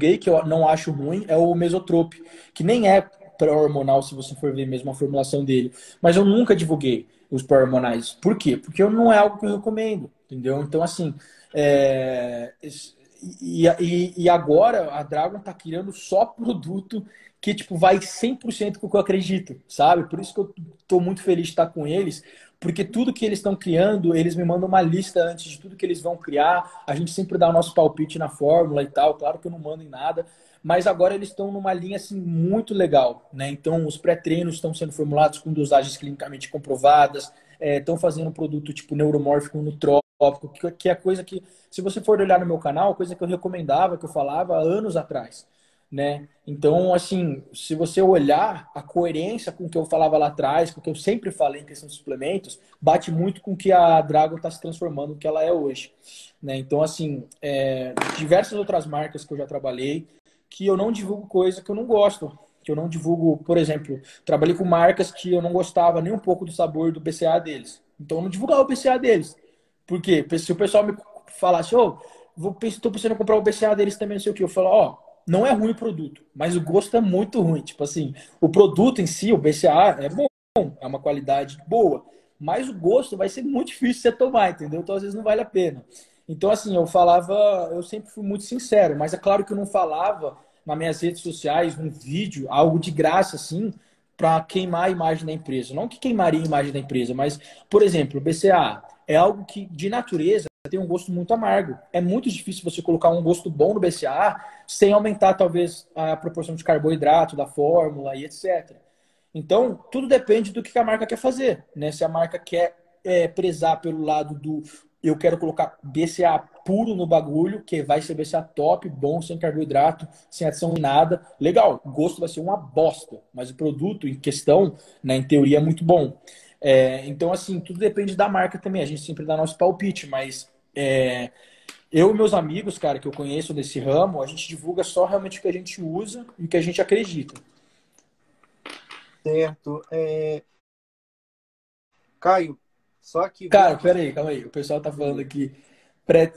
que eu não acho ruim é o Mesotrope, que nem é pró-hormonal se você for ver mesmo a formulação dele. Mas eu nunca divulguei. os hormonais. Por quê? Porque não é algo que eu recomendo, entendeu? Então, assim, é... e, e, e agora a Dragon tá criando só produto que, tipo, vai 100% com o que eu acredito, sabe? Por isso que eu tô muito feliz de estar com eles, porque tudo que eles estão criando, eles me mandam uma lista antes de tudo que eles vão criar. A gente sempre dá o nosso palpite na fórmula e tal. Claro que eu não mando em nada, mas agora eles estão numa linha assim muito legal, né? Então os pré-treinos estão sendo formulados com dosagens clinicamente comprovadas, estão é, fazendo um produto tipo neuromórfico nutrópico, que, que é coisa que, se você for olhar no meu canal, coisa que eu recomendava, que eu falava anos atrás né? Então, assim, se você olhar a coerência com o que eu falava lá atrás, com o que eu sempre falei em questão de suplementos, bate muito com o que a Dragon está se transformando no que ela é hoje, né? Então, assim, é, diversas outras marcas que eu já trabalhei, que eu não divulgo coisa que eu não gosto, que eu não divulgo, por exemplo, trabalhei com marcas que eu não gostava nem um pouco do sabor do BCA deles, então eu não divulgava o BCA deles, porque se o pessoal me falasse, ô, oh, estou pensando em comprar o BCA deles também, não sei o que, eu falo, ó, oh, não é ruim o produto, mas o gosto é muito ruim. Tipo assim, o produto em si, o BCA, é bom, é uma qualidade boa, mas o gosto vai ser muito difícil você tomar, entendeu? Então às vezes não vale a pena. Então, assim, eu falava, eu sempre fui muito sincero, mas é claro que eu não falava nas minhas redes sociais, num vídeo, algo de graça, assim, para queimar a imagem da empresa. Não que queimaria a imagem da empresa, mas, por exemplo, o BCA é algo que, de natureza, tem um gosto muito amargo. É muito difícil você colocar um gosto bom no BCA sem aumentar, talvez, a proporção de carboidrato da fórmula e etc. Então, tudo depende do que a marca quer fazer. Né? Se a marca quer é, prezar pelo lado do eu quero colocar BCA puro no bagulho, que vai ser BCA top, bom, sem carboidrato, sem adição nada. Legal, o gosto vai ser uma bosta, mas o produto em questão, né, em teoria, é muito bom. É, então, assim, tudo depende da marca também. A gente sempre dá nosso palpite, mas é, eu e meus amigos, cara, que eu conheço desse ramo, a gente divulga só realmente o que a gente usa e o que a gente acredita. Certo. É... Caio, só que. Cara, peraí, calma aí. O pessoal tá falando aqui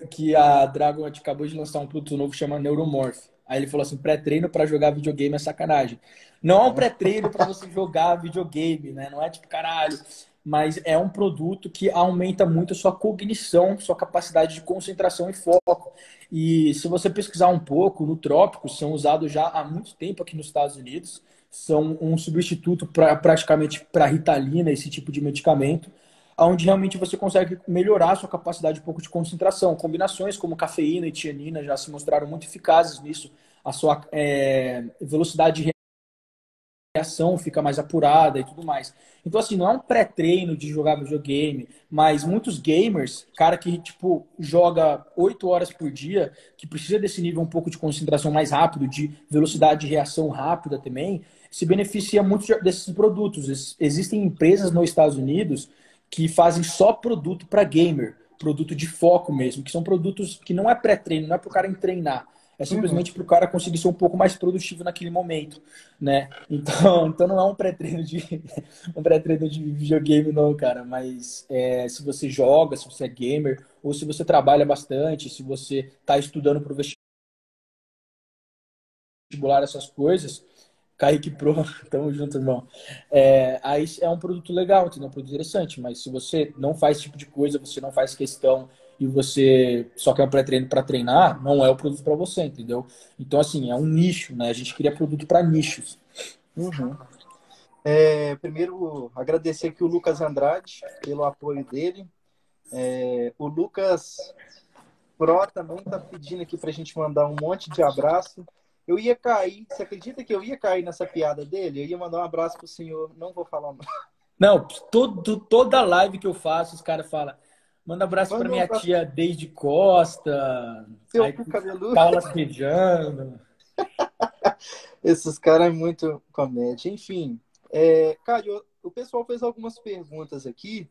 que a Dragon acabou de lançar um produto novo que chama Neuromorph. Aí ele falou assim: pré-treino para jogar videogame é sacanagem. Não é um pré-treino para você jogar videogame, né? Não é tipo, caralho, mas é um produto que aumenta muito a sua cognição, sua capacidade de concentração e foco. E se você pesquisar um pouco, no trópico são usados já há muito tempo aqui nos Estados Unidos, são um substituto pra, praticamente para ritalina, esse tipo de medicamento, onde realmente você consegue melhorar a sua capacidade um pouco de concentração. Combinações como cafeína e tianina já se mostraram muito eficazes nisso. A sua é, velocidade de reação fica mais apurada e tudo mais. Então, assim, não é um pré-treino de jogar videogame, mas muitos gamers, cara que, tipo, joga oito horas por dia, que precisa desse nível um pouco de concentração mais rápido, de velocidade de reação rápida também, se beneficia muito desses produtos. Existem empresas nos Estados Unidos que fazem só produto para gamer, produto de foco mesmo, que são produtos que não é pré-treino, não é para o cara treinar, é simplesmente uhum. para o cara conseguir ser um pouco mais produtivo naquele momento, né? Então, (laughs) então não é um pré-treino de (laughs) um pré-treino de videogame não, cara. Mas é, se você joga, se você é gamer ou se você trabalha bastante, se você está estudando para o vestibular essas coisas, Kaique Pro, (laughs) tamo junto, irmão. É, aí é um produto legal, entendeu? um produto interessante, mas se você não faz esse tipo de coisa, você não faz questão e você só quer um pré-treino para treinar, não é o produto para você, entendeu? Então, assim, é um nicho, né? A gente cria produto para nichos. Uhum. É, primeiro, agradecer aqui o Lucas Andrade pelo apoio dele. É, o Lucas Pro também está pedindo aqui para a gente mandar um monte de abraço. Eu ia cair, você acredita que eu ia cair nessa piada dele? Eu ia mandar um abraço pro senhor, não vou falar não. Não, todo, toda live que eu faço, os caras falam, manda abraço para minha tia Deide Costa, Seu aí, cabeludo. Paula Pejano. (laughs) Esses caras é muito comédia. Enfim, é, Caio, o pessoal fez algumas perguntas aqui.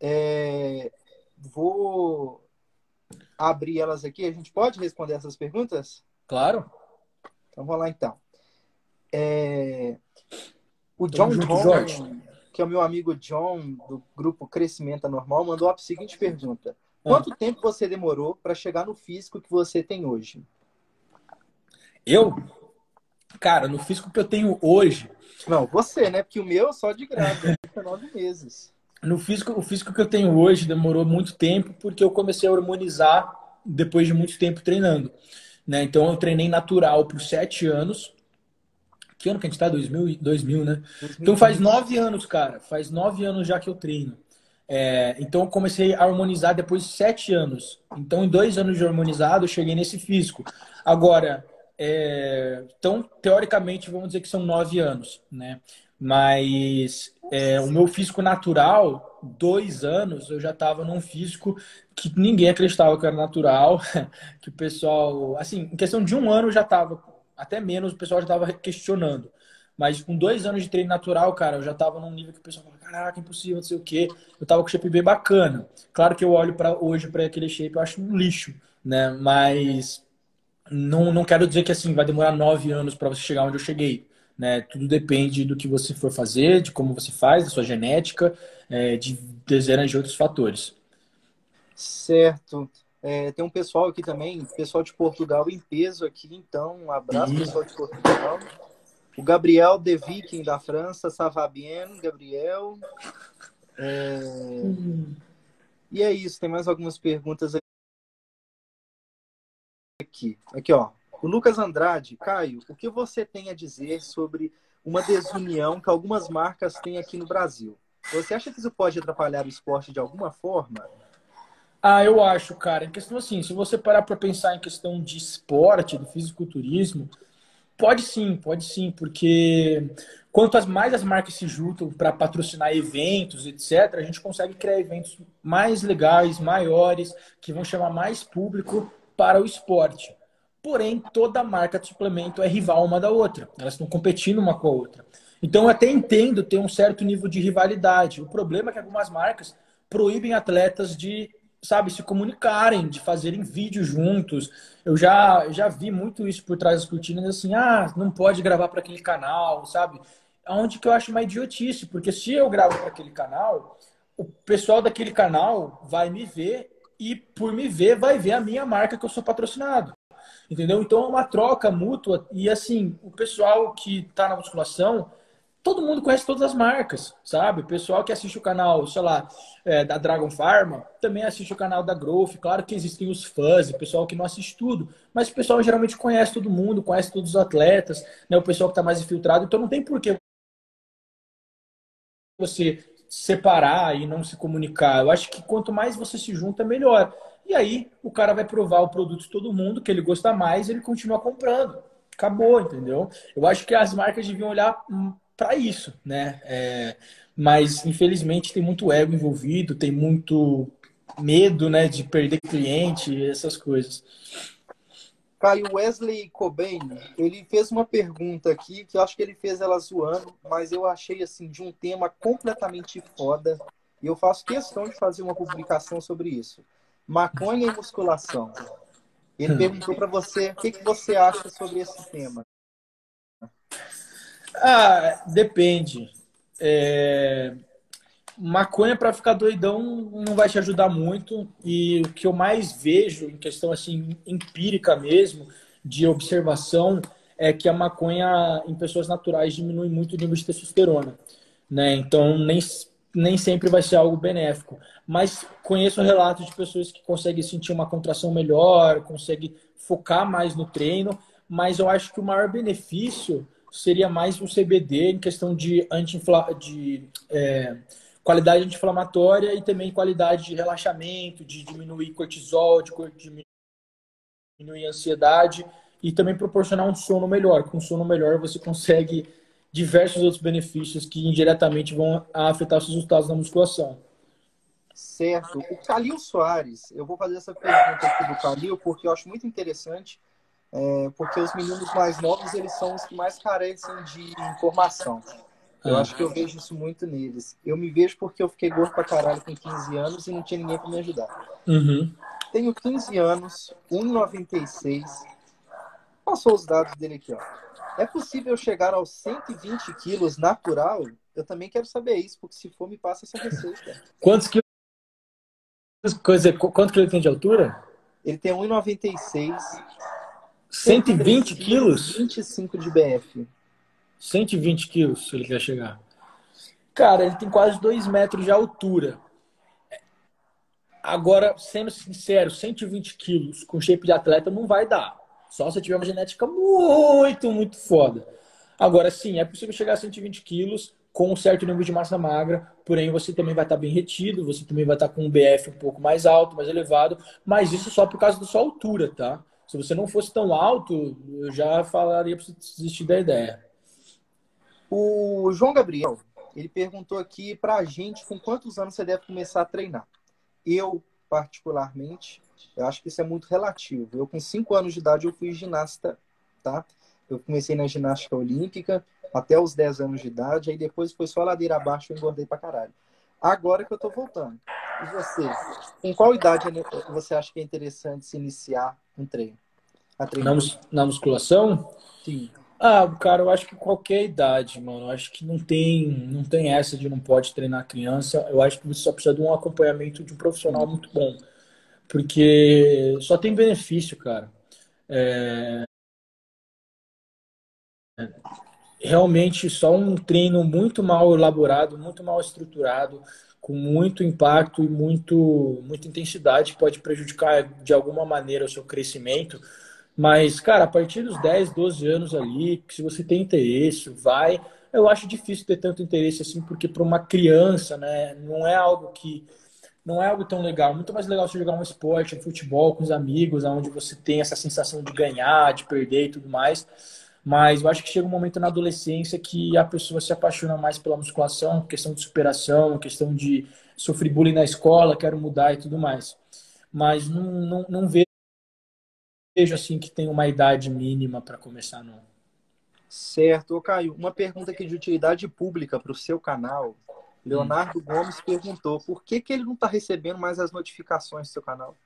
É, vou abrir elas aqui. A gente pode responder essas perguntas? Claro. Então vamos lá então. É... O John John, que é o meu amigo John, do grupo Crescimento Anormal, mandou a seguinte pergunta. Quanto ah. tempo você demorou para chegar no físico que você tem hoje? Eu? Cara, no físico que eu tenho hoje. Não, você, né? Porque o meu é só de grávida, (laughs) nove meses. no físico, o físico que eu tenho hoje demorou muito tempo porque eu comecei a harmonizar depois de muito tempo treinando. Né? Então eu treinei natural por sete anos. Que ano que a gente tá? 2000, 2000 né? 2020. Então faz nove anos, cara. Faz nove anos já que eu treino. É, então eu comecei a harmonizar depois de sete anos. Então em dois anos de harmonizado eu cheguei nesse físico. Agora, é, então teoricamente vamos dizer que são nove anos, né? Mas é, o meu físico natural, dois anos, eu já estava num físico que ninguém acreditava que era natural, (laughs) que o pessoal, assim, em questão de um ano já estava, até menos, o pessoal já estava questionando. Mas com dois anos de treino natural, cara, eu já estava num nível que o pessoal falava, caraca, impossível, não sei o quê. Eu estava com shape bem bacana. Claro que eu olho para hoje para aquele shape, eu acho um lixo, né? Mas não, não quero dizer que assim vai demorar nove anos para você chegar onde eu cheguei. Né? Tudo depende do que você for fazer, de como você faz, da sua genética, é, de dezenas de outros fatores. Certo. É, tem um pessoal aqui também, pessoal de Portugal em peso aqui, então um abraço, pessoal de Portugal. O Gabriel De Viking da França, ça va bien, Gabriel. É... E é isso, tem mais algumas perguntas aqui. Aqui, ó. O Lucas Andrade, Caio, o que você tem a dizer sobre uma desunião que algumas marcas têm aqui no Brasil? Você acha que isso pode atrapalhar o esporte de alguma forma? Ah, eu acho, cara. Em questão assim, se você parar para pensar em questão de esporte, do fisiculturismo, pode sim, pode sim, porque quanto mais as marcas se juntam para patrocinar eventos, etc., a gente consegue criar eventos mais legais, maiores, que vão chamar mais público para o esporte. Porém, toda marca de suplemento é rival uma da outra. Elas estão competindo uma com a outra. Então, eu até entendo ter um certo nível de rivalidade. O problema é que algumas marcas proíbem atletas de, sabe, se comunicarem, de fazerem vídeos juntos. Eu já, já vi muito isso por trás das cortinas, assim, ah, não pode gravar para aquele canal, sabe? Onde que eu acho uma idiotice, porque se eu gravo para aquele canal, o pessoal daquele canal vai me ver e, por me ver, vai ver a minha marca que eu sou patrocinado. Entendeu? Então é uma troca mútua. E assim, o pessoal que está na musculação, todo mundo conhece todas as marcas, sabe? O pessoal que assiste o canal, sei lá, é, da Dragon Pharma, também assiste o canal da Growth. Claro que existem os fãs, o pessoal que não assiste tudo, mas o pessoal geralmente conhece todo mundo, conhece todos os atletas, né? O pessoal que está mais infiltrado, então não tem porquê você separar e não se comunicar. Eu acho que quanto mais você se junta, melhor. E aí o cara vai provar o produto de todo mundo, que ele gosta mais, ele continua comprando. Acabou, entendeu? Eu acho que as marcas deviam olhar para isso, né? É, mas infelizmente tem muito ego envolvido, tem muito medo, né, de perder cliente, essas coisas. Caio Wesley Cobain, ele fez uma pergunta aqui que eu acho que ele fez ela zoando, mas eu achei assim de um tema completamente foda e eu faço questão de fazer uma publicação sobre isso maconha e musculação. Ele perguntou para você o que, que você acha sobre esse tema. Ah, depende. É... Maconha para ficar doidão não vai te ajudar muito. E o que eu mais vejo, em questão assim empírica mesmo, de observação, é que a maconha em pessoas naturais diminui muito o nível de testosterona. Né? Então, nem nem sempre vai ser algo benéfico. Mas conheço relatos de pessoas que conseguem sentir uma contração melhor, conseguem focar mais no treino, mas eu acho que o maior benefício seria mais o CBD em questão de, anti de é, qualidade anti-inflamatória e também qualidade de relaxamento, de diminuir cortisol, de diminuir ansiedade e também proporcionar um sono melhor. Com sono melhor você consegue diversos outros benefícios que indiretamente vão afetar os resultados na musculação. Certo. O Calil Soares, eu vou fazer essa pergunta aqui do Calil porque eu acho muito interessante, é, porque os meninos mais novos, eles são os que mais carecem de informação. Eu ah. acho que eu vejo isso muito neles. Eu me vejo porque eu fiquei gordo pra caralho com 15 anos e não tinha ninguém para me ajudar. Uhum. Tenho 15 anos, 1,96. Passou os dados dele aqui, ó. É possível chegar aos 120 quilos natural? Eu também quero saber isso, porque se for, me passa essa receita. Quantos quilos? Coisa, quanto que ele tem de altura? Ele tem 1,96. 120 quilos? 25 de BF. 120 quilos ele quer chegar. Cara, ele tem quase 2 metros de altura. Agora, sendo sincero, 120 quilos com shape de atleta não vai dar. Só se tiver uma genética muito, muito foda. Agora, sim, é possível chegar a 120 quilos com um certo nível de massa magra, porém você também vai estar bem retido, você também vai estar com um BF um pouco mais alto, mais elevado, mas isso só por causa da sua altura, tá? Se você não fosse tão alto, eu já falaria para você desistir da ideia. O João Gabriel, ele perguntou aqui para a gente com quantos anos você deve começar a treinar. Eu, particularmente, eu acho que isso é muito relativo. Eu, com 5 anos de idade, eu fui ginasta, tá? Eu comecei na ginástica olímpica até os 10 anos de idade, aí depois foi só ladeira abaixo e engordei pra caralho. Agora que eu tô voltando. E você? Com qual idade você acha que é interessante se iniciar treino? Na, na musculação? Sim. Ah, cara, eu acho que qualquer idade, mano. Eu acho que não tem, não tem essa de não pode treinar criança. Eu acho que você só precisa de um acompanhamento de um profissional muito bom. Porque só tem benefício, cara. É... Realmente, só um treino muito mal elaborado, muito mal estruturado, com muito impacto e muito, muita intensidade, pode prejudicar de alguma maneira o seu crescimento. Mas, cara, a partir dos 10, 12 anos ali, se você tem interesse, vai. Eu acho difícil ter tanto interesse assim, porque para uma criança, né, não é algo que não é algo tão legal. Muito mais legal você jogar um esporte, um futebol com os amigos, onde você tem essa sensação de ganhar, de perder e tudo mais. Mas eu acho que chega um momento na adolescência que a pessoa se apaixona mais pela musculação, questão de superação, questão de sofrer bullying na escola, quero mudar e tudo mais. Mas não, não, não vejo assim que tem uma idade mínima para começar, não. Certo. Ô, Caio, uma pergunta aqui de utilidade pública para o seu canal. Leonardo hum. Gomes perguntou por que, que ele não está recebendo mais as notificações do seu canal?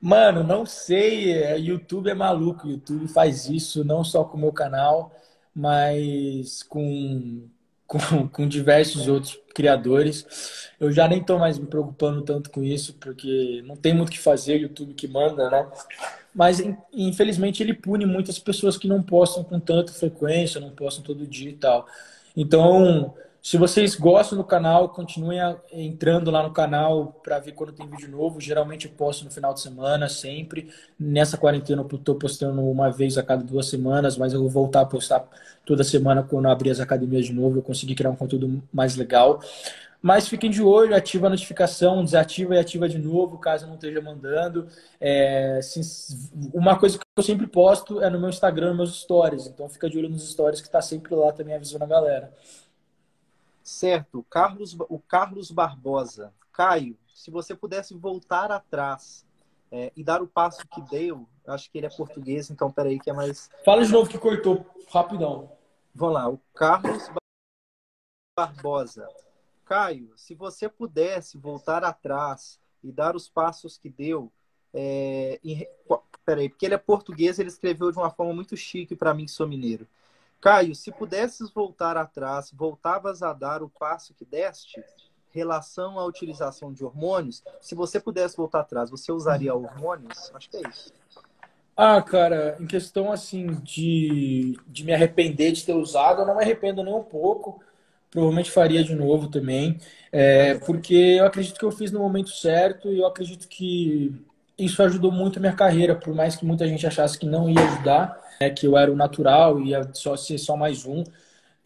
Mano, não sei. É, YouTube é maluco. YouTube faz isso não só com o meu canal, mas com, (laughs) com, com diversos outros criadores. Eu já nem estou mais me preocupando tanto com isso, porque não tem muito o que fazer, YouTube que manda, né? Mas infelizmente ele pune muitas pessoas que não postam com tanta frequência, não postam todo dia e tal. Então, se vocês gostam do canal, continuem entrando lá no canal para ver quando tem vídeo novo. Geralmente eu posto no final de semana, sempre. Nessa quarentena eu estou postando uma vez a cada duas semanas, mas eu vou voltar a postar toda semana quando abrir as academias de novo. Eu consegui criar um conteúdo mais legal. Mas fiquem de olho, ativa a notificação, desativa e ativa de novo, caso não esteja mandando. É, uma coisa que eu sempre posto é no meu Instagram, nos meus stories. Então fica de olho nos stories que está sempre lá também avisando a galera. Certo. Carlos, o Carlos Barbosa. Caio, se você pudesse voltar atrás é, e dar o passo que deu, acho que ele é português, então peraí que é mais. Fala de novo que cortou, rapidão. Vamos lá, o Carlos Barbosa. Caio, se você pudesse voltar atrás e dar os passos que deu, é, em... peraí, porque ele é português, ele escreveu de uma forma muito chique para mim que sou mineiro. Caio, se pudesses voltar atrás, voltavas a dar o passo que deste? Relação à utilização de hormônios, se você pudesse voltar atrás, você usaria hormônios? Acho que é isso. Ah, cara, em questão assim de, de me arrepender de ter usado, eu não me arrependo nem um pouco. Provavelmente faria de novo também, é, porque eu acredito que eu fiz no momento certo e eu acredito que isso ajudou muito a minha carreira, por mais que muita gente achasse que não ia ajudar né, que eu era o natural, ia só ser só mais um.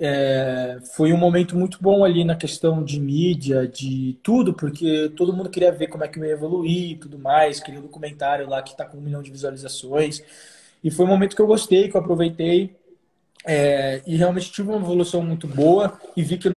É, foi um momento muito bom ali na questão de mídia, de tudo, porque todo mundo queria ver como é que eu ia evoluir e tudo mais, queria um documentário lá que está com um milhão de visualizações. E foi um momento que eu gostei, que eu aproveitei é, e realmente tive uma evolução muito boa e vi que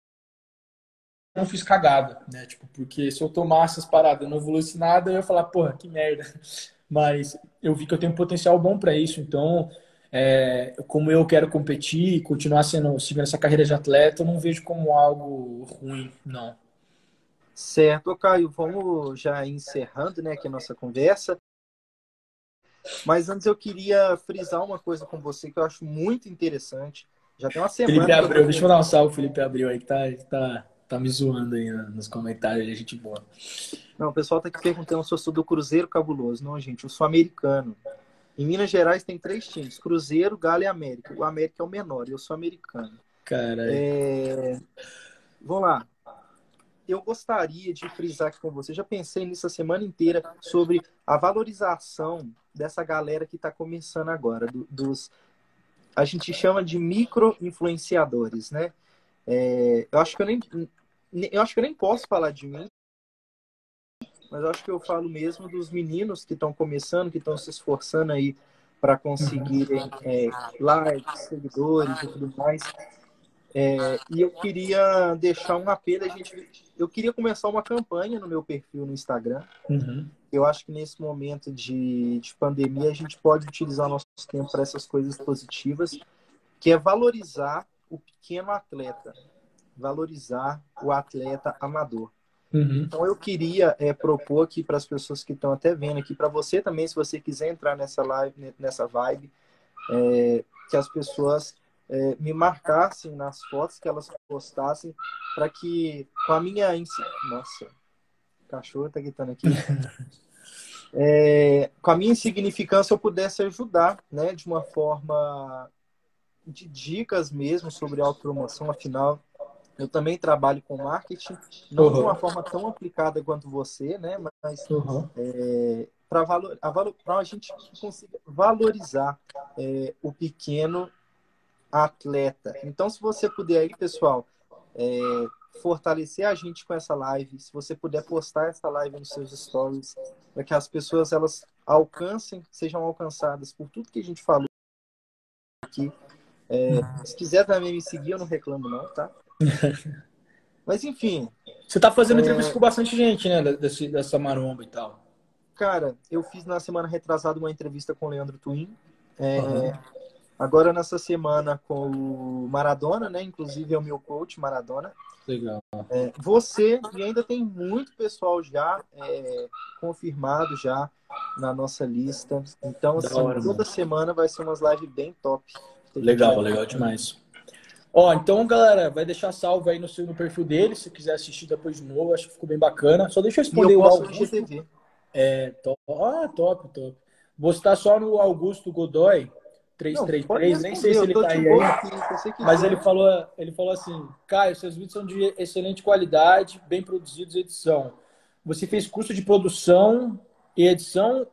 não fiz cagada, né? Tipo, porque se eu tomasse as paradas e não evoluísse nada, eu ia falar, porra, que merda. (laughs) Mas eu vi que eu tenho um potencial bom para isso, então é, como eu quero competir e continuar sendo, seguindo essa carreira de atleta, eu não vejo como algo ruim, não. Certo, Caio, vamos já encerrando né, aqui a nossa conversa. Mas antes eu queria frisar uma coisa com você que eu acho muito interessante. Já tem uma semana. Felipe Abreu, deixa eu dar um salve, Felipe Abreu aí, que tá, tá, tá me zoando aí nos comentários, a gente boa. Não, o pessoal tá aqui perguntando se eu sou do Cruzeiro Cabuloso. Não, gente, eu sou americano. Em Minas Gerais tem três times: Cruzeiro, Galo e América. O América é o menor, eu sou americano. Cara. É... Vamos lá. eu gostaria de frisar aqui com você, já pensei nisso a semana inteira, sobre a valorização dessa galera que está começando agora, do, dos. A gente chama de micro-influenciadores, né? É, eu acho que eu nem. Eu acho que eu nem posso falar de mim, mas eu acho que eu falo mesmo dos meninos que estão começando, que estão se esforçando aí para conseguirem é, likes, seguidores e tudo mais. É, e eu queria deixar um apelo, a gente, eu queria começar uma campanha no meu perfil no Instagram. Uhum. Eu acho que nesse momento de, de pandemia a gente pode utilizar nosso tempo para essas coisas positivas, que é valorizar o pequeno atleta, valorizar o atleta amador. Uhum. Então eu queria é, propor aqui para as pessoas que estão até vendo aqui, para você também, se você quiser entrar nessa live, nessa vibe, é, que as pessoas é, me marcassem nas fotos que elas postassem, para que com a minha nossa, o cachorro tá gritando aqui. (laughs) É, com a minha insignificância eu pudesse ajudar, né, de uma forma de dicas mesmo sobre autopromoção, afinal eu também trabalho com marketing, não uhum. de uma forma tão aplicada quanto você, né? Mas uhum. é, para valor, a, valor, a gente consiga valorizar é, o pequeno atleta. Então, se você puder aí, pessoal, é, fortalecer a gente com essa live, se você puder postar essa live nos seus stories, para que as pessoas elas alcancem, sejam alcançadas por tudo que a gente falou aqui. É, se quiser também me seguir, eu não reclamo não, tá? (laughs) Mas enfim. Você tá fazendo é... entrevista com bastante gente, né? Desse, dessa maromba e tal. Cara, eu fiz na semana retrasada uma entrevista com o Leandro Twin. É... Uhum. Agora nessa semana com o Maradona, né? Inclusive é o meu coach, Maradona. Legal. É, você e ainda tem muito pessoal já é, confirmado já na nossa lista. Então, assim, hora, toda mano. semana vai ser umas lives bem top. Legal, legal demais. Ó, então, galera, vai deixar salvo aí no, seu, no perfil dele, se quiser assistir depois de novo, acho que ficou bem bacana. Só deixa eu responder eu o Augusto. É, top. Ah, top, top. Vou estar só no Augusto Godoy, 333, nem sei se ele tá aí mas ele falou, ele falou assim, Caio, seus vídeos são de excelente qualidade, bem produzidos edição. Você fez curso de produção e edição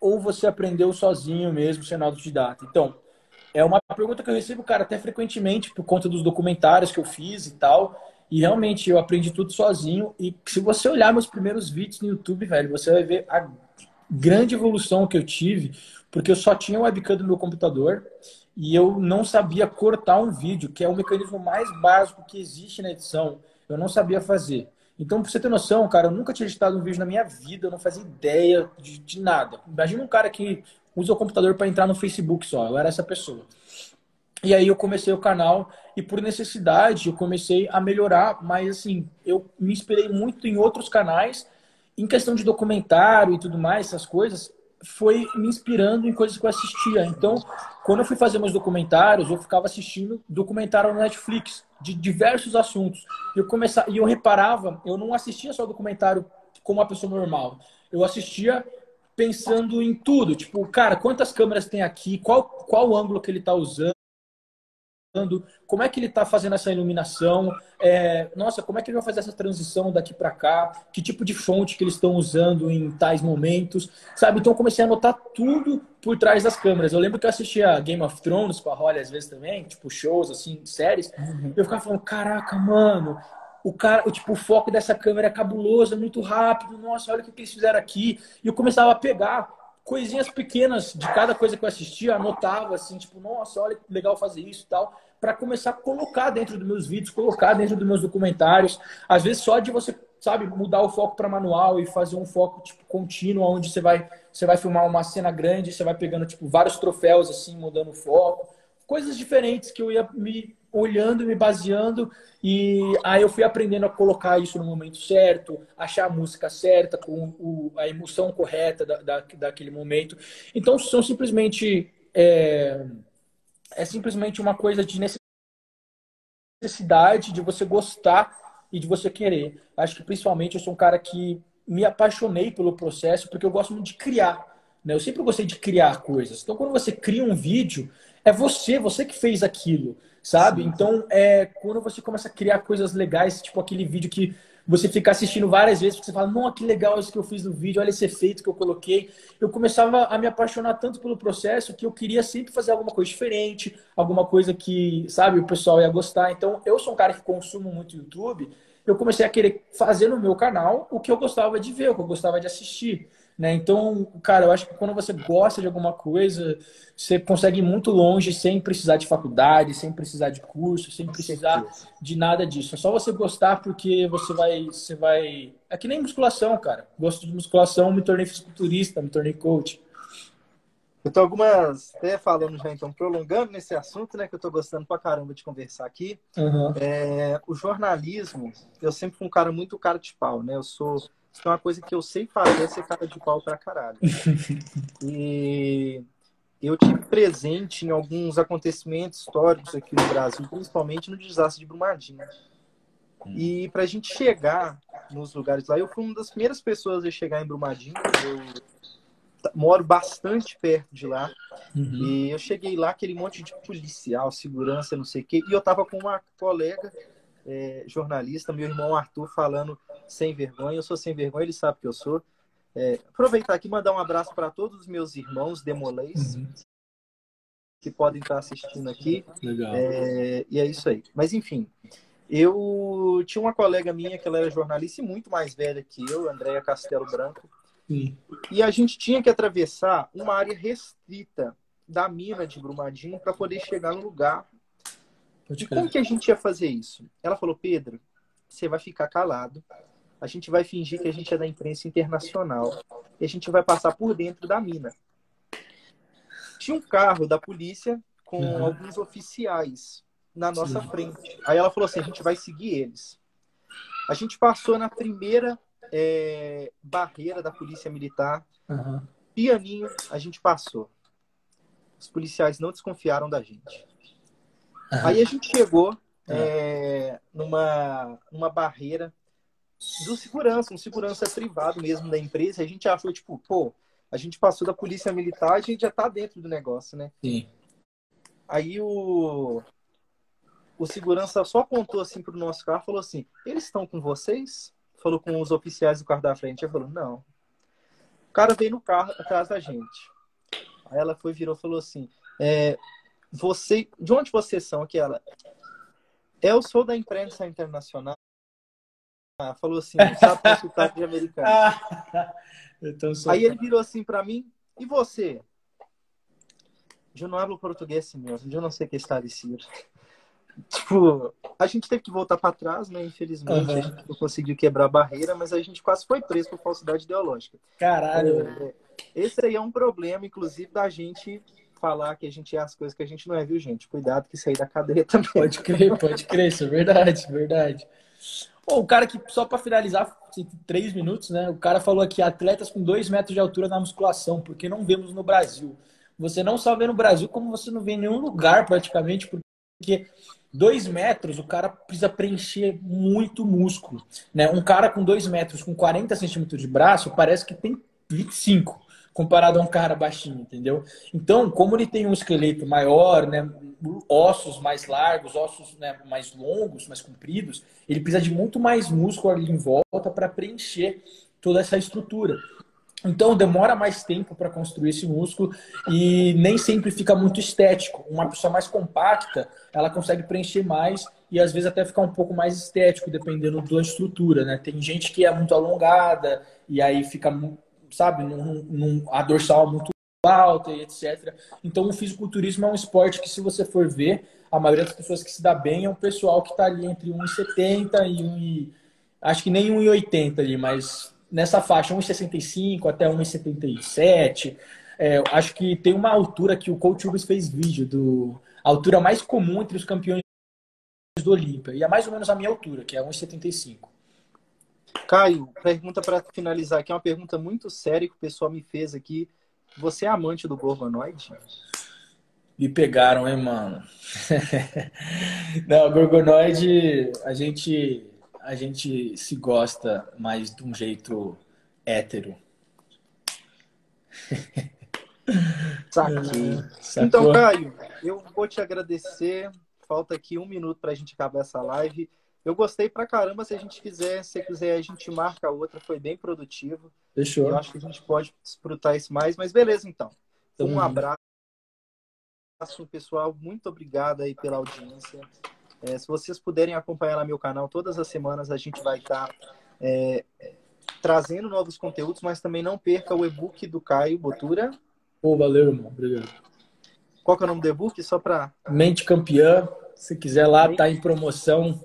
ou você aprendeu sozinho mesmo, sendo autodidata? Então, é uma pergunta que eu recebo, cara, até frequentemente por conta dos documentários que eu fiz e tal. E realmente eu aprendi tudo sozinho. E se você olhar meus primeiros vídeos no YouTube, velho, você vai ver a grande evolução que eu tive, porque eu só tinha o webcam do meu computador e eu não sabia cortar um vídeo, que é o mecanismo mais básico que existe na edição. Eu não sabia fazer. Então, pra você ter noção, cara, eu nunca tinha editado um vídeo na minha vida, eu não fazia ideia de, de nada. Imagina um cara que usa o computador para entrar no Facebook só. Eu era essa pessoa. E aí eu comecei o canal e por necessidade eu comecei a melhorar, mas assim, eu me inspirei muito em outros canais, em questão de documentário e tudo mais, essas coisas, foi me inspirando em coisas que eu assistia. Então, quando eu fui fazer meus documentários, eu ficava assistindo documentário no Netflix de diversos assuntos. Eu começava e eu reparava, eu não assistia só documentário como uma pessoa normal. Eu assistia pensando em tudo. Tipo, cara, quantas câmeras tem aqui? Qual, qual ângulo que ele está usando? Como é que ele está fazendo essa iluminação? É, nossa, como é que ele vai fazer essa transição daqui para cá? Que tipo de fonte que eles estão usando em tais momentos? Sabe? Então eu comecei a anotar tudo por trás das câmeras. Eu lembro que eu assistia Game of Thrones com a Holly às vezes também, tipo shows, assim, séries. Uhum. Eu ficava falando, caraca, mano, o cara, o, tipo, o foco dessa câmera é cabuloso, é muito rápido, nossa, olha o que, eles fizeram aqui. E eu começava a pegar coisinhas pequenas de cada coisa que eu assistia, anotava assim, tipo, nossa, olha que legal fazer isso e tal, para começar a colocar dentro dos meus vídeos, colocar dentro dos meus documentários. Às vezes só de você, sabe, mudar o foco para manual e fazer um foco tipo contínuo onde você vai, você vai filmar uma cena grande, você vai pegando tipo vários troféus assim, mudando o foco, coisas diferentes que eu ia me olhando, me baseando, e aí eu fui aprendendo a colocar isso no momento certo, achar a música certa, com o, a emoção correta da, da, daquele momento. Então, são simplesmente. É, é simplesmente uma coisa de necessidade, de você gostar e de você querer. Acho que principalmente eu sou um cara que me apaixonei pelo processo porque eu gosto muito de criar. Né? Eu sempre gostei de criar coisas. Então, quando você cria um vídeo, é você, você que fez aquilo sabe? Então, é, quando você começa a criar coisas legais, tipo aquele vídeo que você ficar assistindo várias vezes, porque você fala, não, que legal isso que eu fiz no vídeo, olha esse efeito que eu coloquei. Eu começava a me apaixonar tanto pelo processo que eu queria sempre fazer alguma coisa diferente, alguma coisa que, sabe, o pessoal ia gostar. Então, eu sou um cara que consumo muito YouTube, eu comecei a querer fazer no meu canal o que eu gostava de ver, o que eu gostava de assistir. Né? Então, cara, eu acho que quando você gosta de alguma coisa, você consegue ir muito longe sem precisar de faculdade, sem precisar de curso, sem precisar de nada disso. É só você gostar porque você vai, você vai. É que nem musculação, cara. Gosto de musculação, me tornei fisiculturista, me tornei coach. Eu tô algumas, até falando já então, prolongando nesse assunto, né, que eu tô gostando pra caramba de conversar aqui. Uhum. É, o jornalismo, eu sempre fui um cara muito cara de pau, né? Eu sou então, uma coisa que eu sei fazer é ser cara de pau pra caralho. (laughs) e eu tive presente em alguns acontecimentos históricos aqui no Brasil, principalmente no desastre de Brumadinho. E para a gente chegar nos lugares lá, eu fui uma das primeiras pessoas a chegar em Brumadinho. Eu moro bastante perto de lá. Uhum. E eu cheguei lá, aquele monte de policial, segurança, não sei o quê. E eu tava com uma colega é, jornalista, meu irmão Arthur, falando sem vergonha. Eu sou sem vergonha, ele sabe que eu sou. É, aproveitar aqui e mandar um abraço para todos os meus irmãos demolês uhum. que podem estar assistindo aqui. Legal. É, e é isso aí. Mas enfim, eu tinha uma colega minha que ela era jornalista e muito mais velha que eu, Andréia Castelo Branco. Sim. E a gente tinha que atravessar uma área restrita da mina de Brumadinho para poder chegar no lugar e como que a gente ia fazer isso? Ela falou, Pedro, você vai ficar calado. A gente vai fingir que a gente é da imprensa internacional. E a gente vai passar por dentro da mina. Tinha um carro da polícia com uhum. alguns oficiais na nossa Sim. frente. Aí ela falou assim: a gente vai seguir eles. A gente passou na primeira é, barreira da polícia militar. Uhum. Pianinho, a gente passou. Os policiais não desconfiaram da gente. Uhum. Aí a gente chegou é, numa, numa barreira do segurança, um segurança privado mesmo da empresa. A gente achou, tipo, pô, a gente passou da polícia militar, a gente já tá dentro do negócio, né? Sim. Aí o, o segurança só apontou assim pro nosso carro falou assim: eles estão com vocês? Falou com os oficiais do carro da frente. Eu falou: não. O cara veio no carro atrás da gente. Aí ela foi, virou falou assim: é, você, de onde vocês são? Aquela. Eu sou da imprensa internacional. Ah, falou assim, não sabe consultar de americano. (laughs) então, Aí ele virou assim para mim, e você? Eu não hablo português, senhor. Eu não sei o que está dizendo. Tipo, a gente teve que voltar para trás, né? Infelizmente, uhum. a gente não conseguiu quebrar a barreira, mas a gente quase foi preso por falsidade ideológica. Caralho. É, esse aí é um problema, inclusive, da gente falar que a gente é as coisas que a gente não é, viu, gente? Cuidado que sair da cadeia (laughs) também. Pode crer, pode crer, isso é verdade, verdade. Bom, o cara que, só para finalizar, três minutos, né? O cara falou aqui, atletas com dois metros de altura na musculação, porque não vemos no Brasil. Você não só vê no Brasil, como você não vê em nenhum lugar praticamente, porque dois metros o cara precisa preencher muito músculo. Né? Um cara com dois metros, com 40 centímetros de braço, parece que tem 25 comparado a um cara baixinho, entendeu? Então, como ele tem um esqueleto maior, né, ossos mais largos, ossos né, mais longos, mais compridos, ele precisa de muito mais músculo ali em volta para preencher toda essa estrutura. Então, demora mais tempo para construir esse músculo e nem sempre fica muito estético. Uma pessoa mais compacta, ela consegue preencher mais e às vezes até ficar um pouco mais estético, dependendo da estrutura, né? Tem gente que é muito alongada e aí fica sabe, num, num, a dorsal muito alta e etc. Então, o fisiculturismo é um esporte que, se você for ver, a maioria das pessoas que se dá bem é um pessoal que está ali entre 1,70 e 1, acho que nem 1,80 ali, mas nessa faixa, 1,65 até 1,77. É, acho que tem uma altura que o Coach Rubens fez vídeo do a altura mais comum entre os campeões do Olímpia. E é mais ou menos a minha altura, que é 1,75. Caio, pergunta para finalizar aqui, é uma pergunta muito séria que o pessoal me fez aqui. Você é amante do Gorgonoide? Me pegaram, hein, mano? (laughs) Não, Gorgonoide, a gente, a gente se gosta mais de um jeito hétero. (laughs) Saquei. Então, Caio, eu vou te agradecer. Falta aqui um minuto para a gente acabar essa live. Eu gostei pra caramba. Se a gente quiser, se quiser, a gente marca outra. Foi bem produtivo. Fechou. Eu acho que a gente pode desfrutar isso mais. Mas beleza, então. Um abraço, pessoal. Muito obrigado aí pela audiência. É, se vocês puderem acompanhar no meu canal, todas as semanas a gente vai estar tá, é, trazendo novos conteúdos, mas também não perca o e-book do Caio Botura. Pô, valeu, irmão. Obrigado. Qual que é o nome do e-book? Só para. Mente Campeã. Se quiser lá, tá em promoção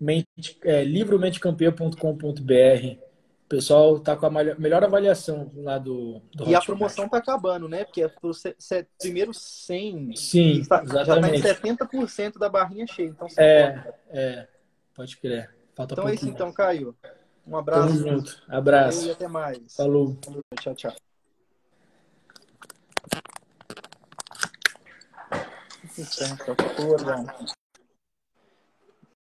mente, é, livromentecampeão.com.br. O pessoal tá com a melhor avaliação lá do, do E a promoção está tá acabando, né? Porque é set... primeiro 100. Sim, tá, exatamente. Já tá em 70% da barrinha cheia. Então é, pode. é, pode crer. Falta então é isso, então, Caio. Um abraço. Tamo junto. Abraço. E até mais. Falou. Falou. Tchau, tchau.